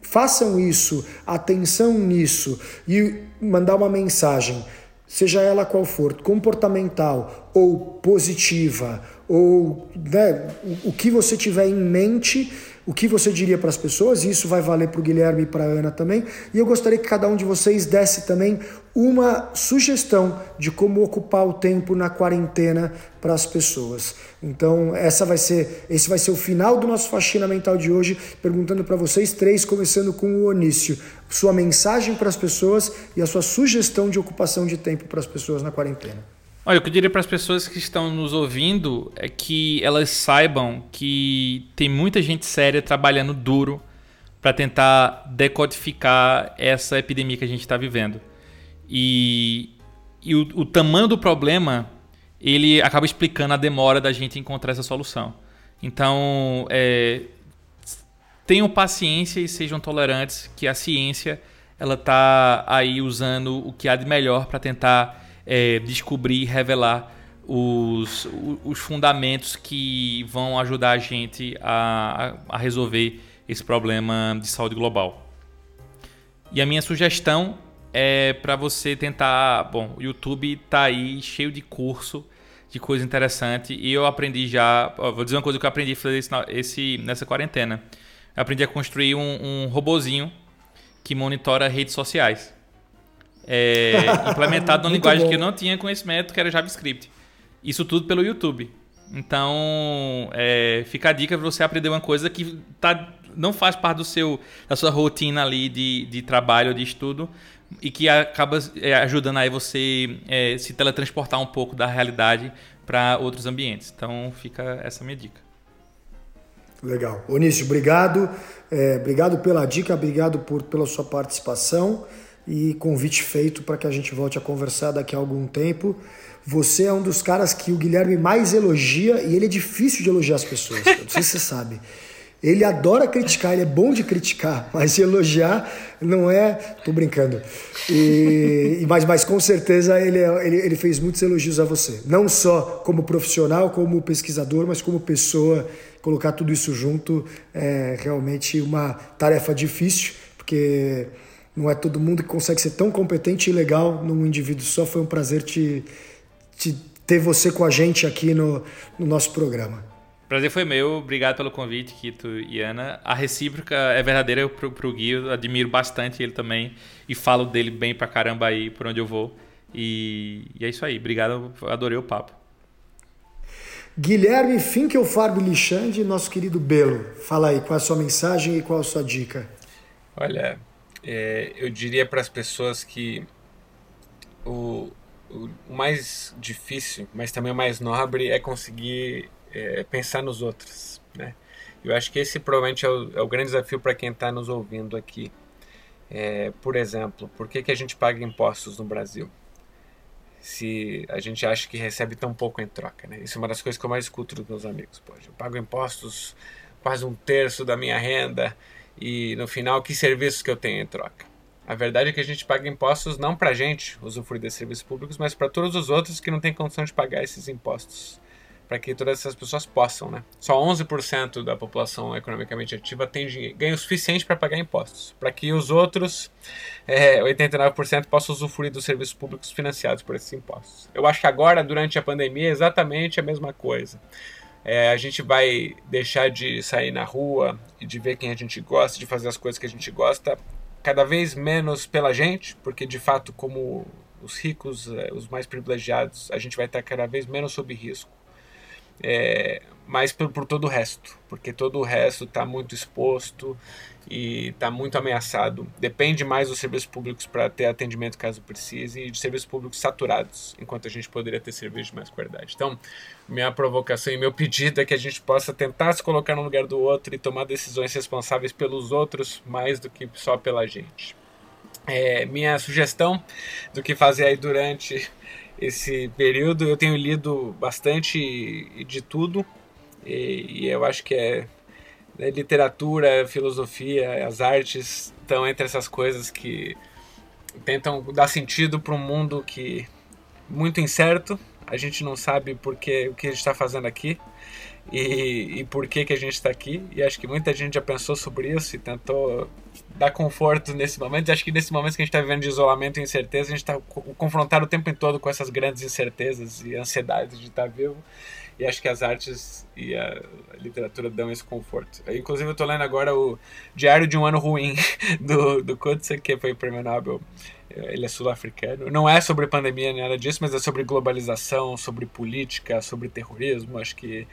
façam isso, atenção nisso, e mandar uma mensagem, seja ela qual for, comportamental ou positiva, ou né, o que você tiver em mente o que você diria para as pessoas, e isso vai valer para o Guilherme e para a Ana também. E eu gostaria que cada um de vocês desse também uma sugestão de como ocupar o tempo na quarentena para as pessoas. Então, essa vai ser, esse vai ser o final do nosso faxina mental de hoje, perguntando para vocês três, começando com o Onício, sua mensagem para as pessoas e a sua sugestão de ocupação de tempo para as pessoas na quarentena. Olha, o que eu diria para as pessoas que estão nos ouvindo é que elas saibam que tem muita gente séria trabalhando duro para tentar decodificar essa epidemia que a gente está vivendo. E, e o, o, tamanho do problema ele acaba explicando a demora da gente encontrar essa solução. Então, é, tenham paciência e sejam tolerantes, que a ciência ela está aí usando o que há de melhor para tentar é, descobrir e revelar os, os fundamentos que vão ajudar a gente a, a resolver esse problema de saúde global. E a minha sugestão é para você tentar. Bom, o YouTube está aí cheio de curso, de coisa interessante. E eu aprendi já. Vou dizer uma coisa que eu aprendi a fazer esse, esse nessa quarentena. Eu aprendi a construir um, um robozinho que monitora redes sociais. é, implementado numa linguagem bom. que eu não tinha conhecimento, que era JavaScript. Isso tudo pelo YouTube. Então, é, fica a dica para você aprender uma coisa que tá, não faz parte do seu, da sua rotina ali de, de trabalho, de estudo, e que acaba é, ajudando aí você é, se teletransportar um pouco da realidade para outros ambientes. Então, fica essa minha dica. Legal. Onísio, obrigado. É, obrigado pela dica, obrigado por, pela sua participação e convite feito para que a gente volte a conversar daqui a algum tempo. Você é um dos caras que o Guilherme mais elogia e ele é difícil de elogiar as pessoas. Não sei se você sabe. Ele adora criticar, ele é bom de criticar, mas elogiar não é. Tô brincando. E, mas, mas com certeza ele, é, ele, ele fez muitos elogios a você. Não só como profissional, como pesquisador, mas como pessoa. Colocar tudo isso junto é realmente uma tarefa difícil, porque não é todo mundo que consegue ser tão competente e legal num indivíduo só. Foi um prazer te, te ter você com a gente aqui no, no nosso programa. Prazer foi meu, obrigado pelo convite, Kito e Ana. A recíproca é verdadeira pro, pro Gui, eu admiro bastante ele também e falo dele bem pra caramba aí por onde eu vou. E, e é isso aí, obrigado, adorei o papo. Guilherme Finkelfarb Lixande, nosso querido Belo. Fala aí, qual é a sua mensagem e qual a sua dica? Olha, é, eu diria para as pessoas que o, o, mais difícil, mas também o mais nobre é conseguir é, pensar nos outros, né? Eu acho que esse provavelmente é o, é o grande desafio para quem está nos ouvindo aqui. É, por exemplo, por que, que a gente paga impostos no Brasil? Se a gente acha que recebe tão pouco em troca, né? Isso é uma das coisas que eu mais escuto dos meus amigos. Pô, eu pago impostos quase um terço da minha renda e no final, que serviços que eu tenho em troca? A verdade é que a gente paga impostos não para a gente usufruir desses serviços públicos, mas para todos os outros que não têm condição de pagar esses impostos para que todas essas pessoas possam, né? Só 11% da população economicamente ativa tem ganho suficiente para pagar impostos, para que os outros é, 89% possam usufruir dos serviços públicos financiados por esses impostos. Eu acho que agora, durante a pandemia, é exatamente a mesma coisa. É, a gente vai deixar de sair na rua e de ver quem a gente gosta, de fazer as coisas que a gente gosta, cada vez menos pela gente, porque de fato, como os ricos, é, os mais privilegiados, a gente vai estar cada vez menos sob risco é, mas por, por, todo o resto, porque todo o resto está muito exposto e está muito ameaçado. Depende mais dos serviços públicos para ter atendimento caso precise e de serviços públicos saturados, enquanto a gente poderia ter serviços de mais qualidade. Então, minha provocação e meu pedido é que a gente possa tentar se colocar no lugar do outro e tomar decisões responsáveis pelos outros mais do que só pela gente. É, minha sugestão do que fazer aí durante esse período. Eu tenho lido bastante de tudo e, e eu acho que é né, literatura, filosofia, as artes estão entre essas coisas que tentam dar sentido para um mundo que muito incerto. A gente não sabe porque o que a gente está fazendo aqui e, e por que, que a gente está aqui. E acho que muita gente já pensou sobre isso e tentou dar conforto nesse momento. E acho que nesse momento que a gente está vivendo de isolamento e incerteza, a gente está confrontado o tempo todo com essas grandes incertezas e ansiedades de estar tá vivo. E acho que as artes e a literatura dão esse conforto. Inclusive, eu estou lendo agora o Diário de um Ano Ruim, do, do Kutsa, que foi o prêmio Nobel. Ele é sul-africano. Não é sobre pandemia nem nada disso, mas é sobre globalização, sobre política, sobre terrorismo. Acho que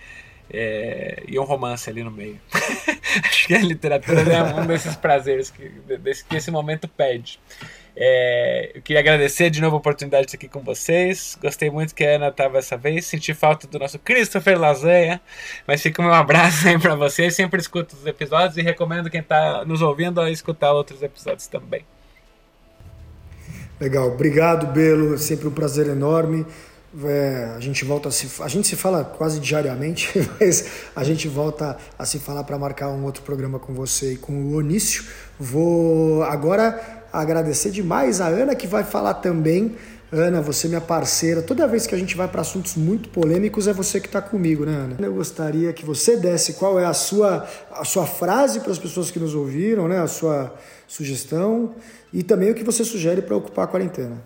é, e um romance ali no meio. Acho que a literatura é um desses prazeres que, desse, que esse momento pede. É, eu queria agradecer de novo a oportunidade de estar aqui com vocês. Gostei muito que a Ana estava essa vez. Senti falta do nosso Christopher Lasanha. Mas fica o meu abraço aí para vocês. Sempre escuto os episódios e recomendo quem está nos ouvindo a escutar outros episódios também. Legal. Obrigado, Belo. Sempre um prazer enorme. É, a gente volta a se a gente se fala quase diariamente, mas a gente volta a se falar para marcar um outro programa com você e com o Onício. Vou agora agradecer demais a Ana que vai falar também. Ana, você é minha parceira. Toda vez que a gente vai para assuntos muito polêmicos é você que está comigo, né, Ana? Eu gostaria que você desse qual é a sua a sua frase para as pessoas que nos ouviram, né? A sua sugestão e também o que você sugere para ocupar a quarentena.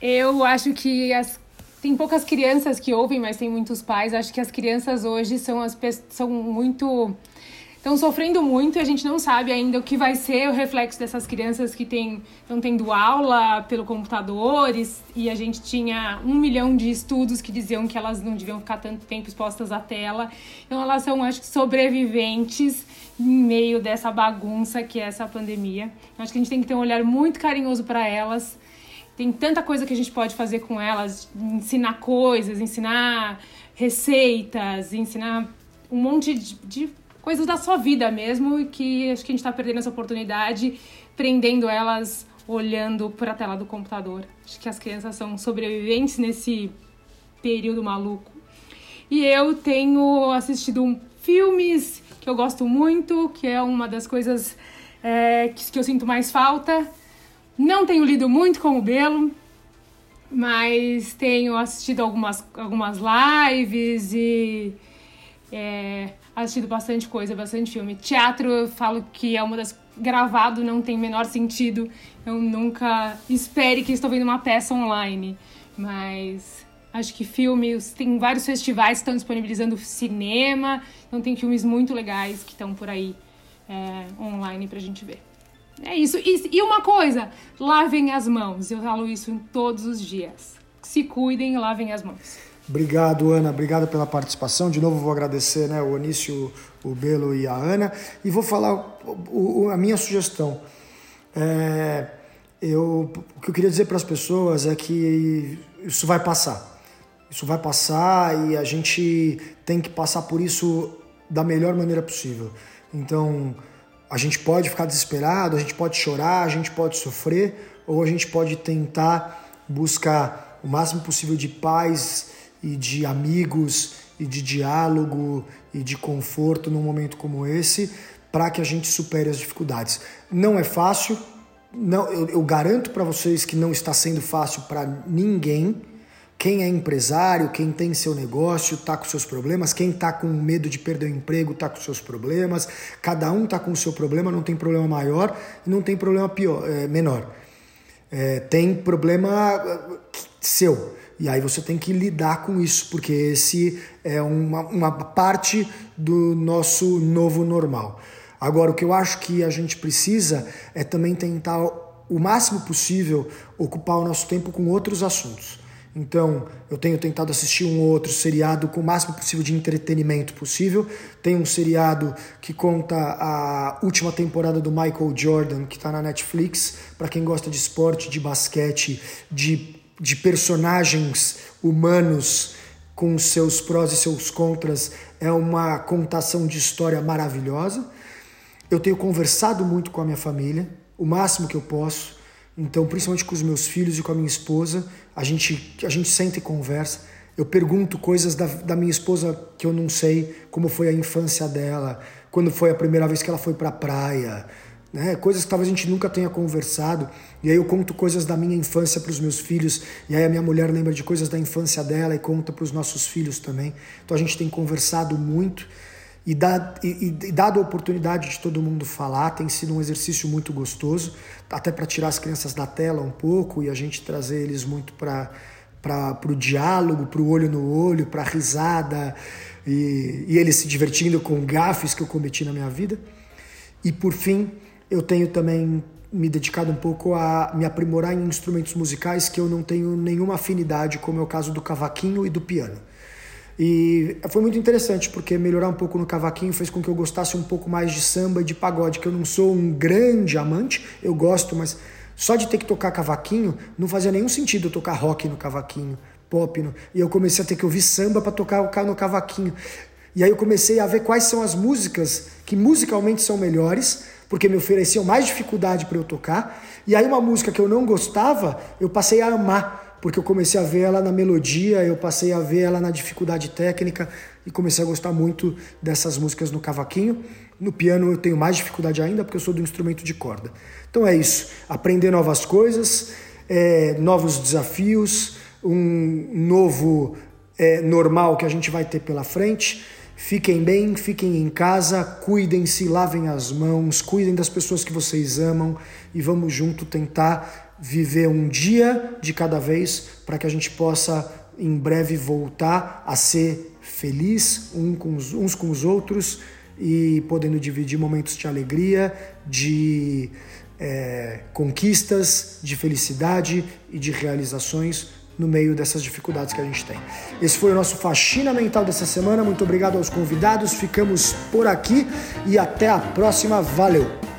Eu acho que as tem poucas crianças que ouvem, mas tem muitos pais. Acho que as crianças hoje são, as, são muito estão sofrendo muito e a gente não sabe ainda o que vai ser o reflexo dessas crianças que estão tendo aula pelo computador e, e, a gente tinha um milhão de estudos que diziam que elas não deviam ficar tanto tempo expostas à tela. Então elas são, acho que, sobreviventes em meio dessa bagunça que é essa pandemia. Acho que a gente tem que ter um olhar muito carinhoso para elas. Tem tanta coisa que a gente pode fazer com elas, ensinar coisas, ensinar receitas, ensinar um monte de, de coisas da sua vida mesmo, e que acho que a gente está perdendo essa oportunidade, prendendo elas olhando para a tela do computador. Acho que as crianças são sobreviventes nesse período maluco. E eu tenho assistido filmes que eu gosto muito, que é uma das coisas é, que, que eu sinto mais falta. Não tenho lido muito com o Belo, mas tenho assistido algumas, algumas lives e é, assistido bastante coisa, bastante filme. Teatro, eu falo que é uma das. Gravado não tem menor sentido. Eu nunca espere que estou vendo uma peça online. Mas acho que filmes. Tem vários festivais que estão disponibilizando cinema. Então tem filmes muito legais que estão por aí é, online pra gente ver. É isso. E, uma coisa: lavem as mãos. Eu falo isso em todos os dias. Se cuidem e lavem as mãos. Obrigado, Ana. Obrigado pela participação. De novo, vou agradecer né, o Anício, o Belo e a Ana. E vou falar o, o, a minha sugestão. É, eu, o que eu queria dizer para as pessoas é que isso vai passar. Isso vai passar e a gente tem que passar por isso da melhor maneira possível. Então, a gente pode ficar desesperado, a gente pode chorar, a gente pode sofrer, ou a gente pode tentar buscar o máximo possível de paz e de amigos e de diálogo e de conforto num momento como esse para que a gente supere as dificuldades. Não é fácil, não, eu, eu garanto para vocês que não está sendo fácil para ninguém. Quem é empresário, quem tem seu negócio, está com seus problemas. Quem está com medo de perder o emprego, está com seus problemas. Cada um está com o seu problema, não tem problema maior e não tem problema pior, é, menor. É, tem problema é, seu. E aí você tem que lidar com isso, porque esse é uma, uma parte do nosso novo normal. Agora, o que eu acho que a gente precisa é também tentar o máximo possível ocupar o nosso tempo com outros assuntos. Então, eu tenho tentado assistir um outro seriado com o máximo possível de entretenimento possível. Tem um seriado que conta a última temporada do Michael Jordan, que está na Netflix. Para quem gosta de esporte, de basquete, de de personagens humanos com seus prós e seus contras é uma contação de história maravilhosa. Eu tenho conversado muito com a minha família, o máximo que eu posso. Então, principalmente com os meus filhos e com a minha esposa, a gente, a gente senta e conversa. Eu pergunto coisas da, da minha esposa que eu não sei, como foi a infância dela, quando foi a primeira vez que ela foi para a praia, né? Coisas que talvez a gente nunca tenha conversado. E aí eu conto coisas da minha infância para os meus filhos, e aí a minha mulher lembra de coisas da infância dela e conta para os nossos filhos também. Então a gente tem conversado muito. E, dado, e, e dado a oportunidade de todo mundo falar, tem sido um exercício muito gostoso, até para tirar as crianças da tela um pouco e a gente trazer eles muito para para o diálogo, para o olho no olho, para a risada e, e eles se divertindo com gafes que eu cometi na minha vida. E por fim, eu tenho também me dedicado um pouco a me aprimorar em instrumentos musicais que eu não tenho nenhuma afinidade, como é o caso do cavaquinho e do piano. E foi muito interessante, porque melhorar um pouco no cavaquinho fez com que eu gostasse um pouco mais de samba e de pagode, que eu não sou um grande amante, eu gosto, mas só de ter que tocar cavaquinho não fazia nenhum sentido eu tocar rock no cavaquinho, pop. No... E eu comecei a ter que ouvir samba para tocar no cavaquinho. E aí eu comecei a ver quais são as músicas que musicalmente são melhores porque me ofereciam mais dificuldade para eu tocar. E aí uma música que eu não gostava, eu passei a amar, porque eu comecei a ver ela na melodia, eu passei a ver ela na dificuldade técnica e comecei a gostar muito dessas músicas no cavaquinho. No piano eu tenho mais dificuldade ainda, porque eu sou do instrumento de corda. Então é isso, aprender novas coisas, é, novos desafios, um novo é, normal que a gente vai ter pela frente. Fiquem bem, fiquem em casa, cuidem-se, lavem as mãos, cuidem das pessoas que vocês amam e vamos junto tentar viver um dia de cada vez para que a gente possa em breve voltar a ser feliz um com os, uns com os outros e podendo dividir momentos de alegria, de é, conquistas, de felicidade e de realizações no meio dessas dificuldades que a gente tem. Esse foi o nosso Faxina Mental dessa semana. Muito obrigado aos convidados. Ficamos por aqui e até a próxima. Valeu!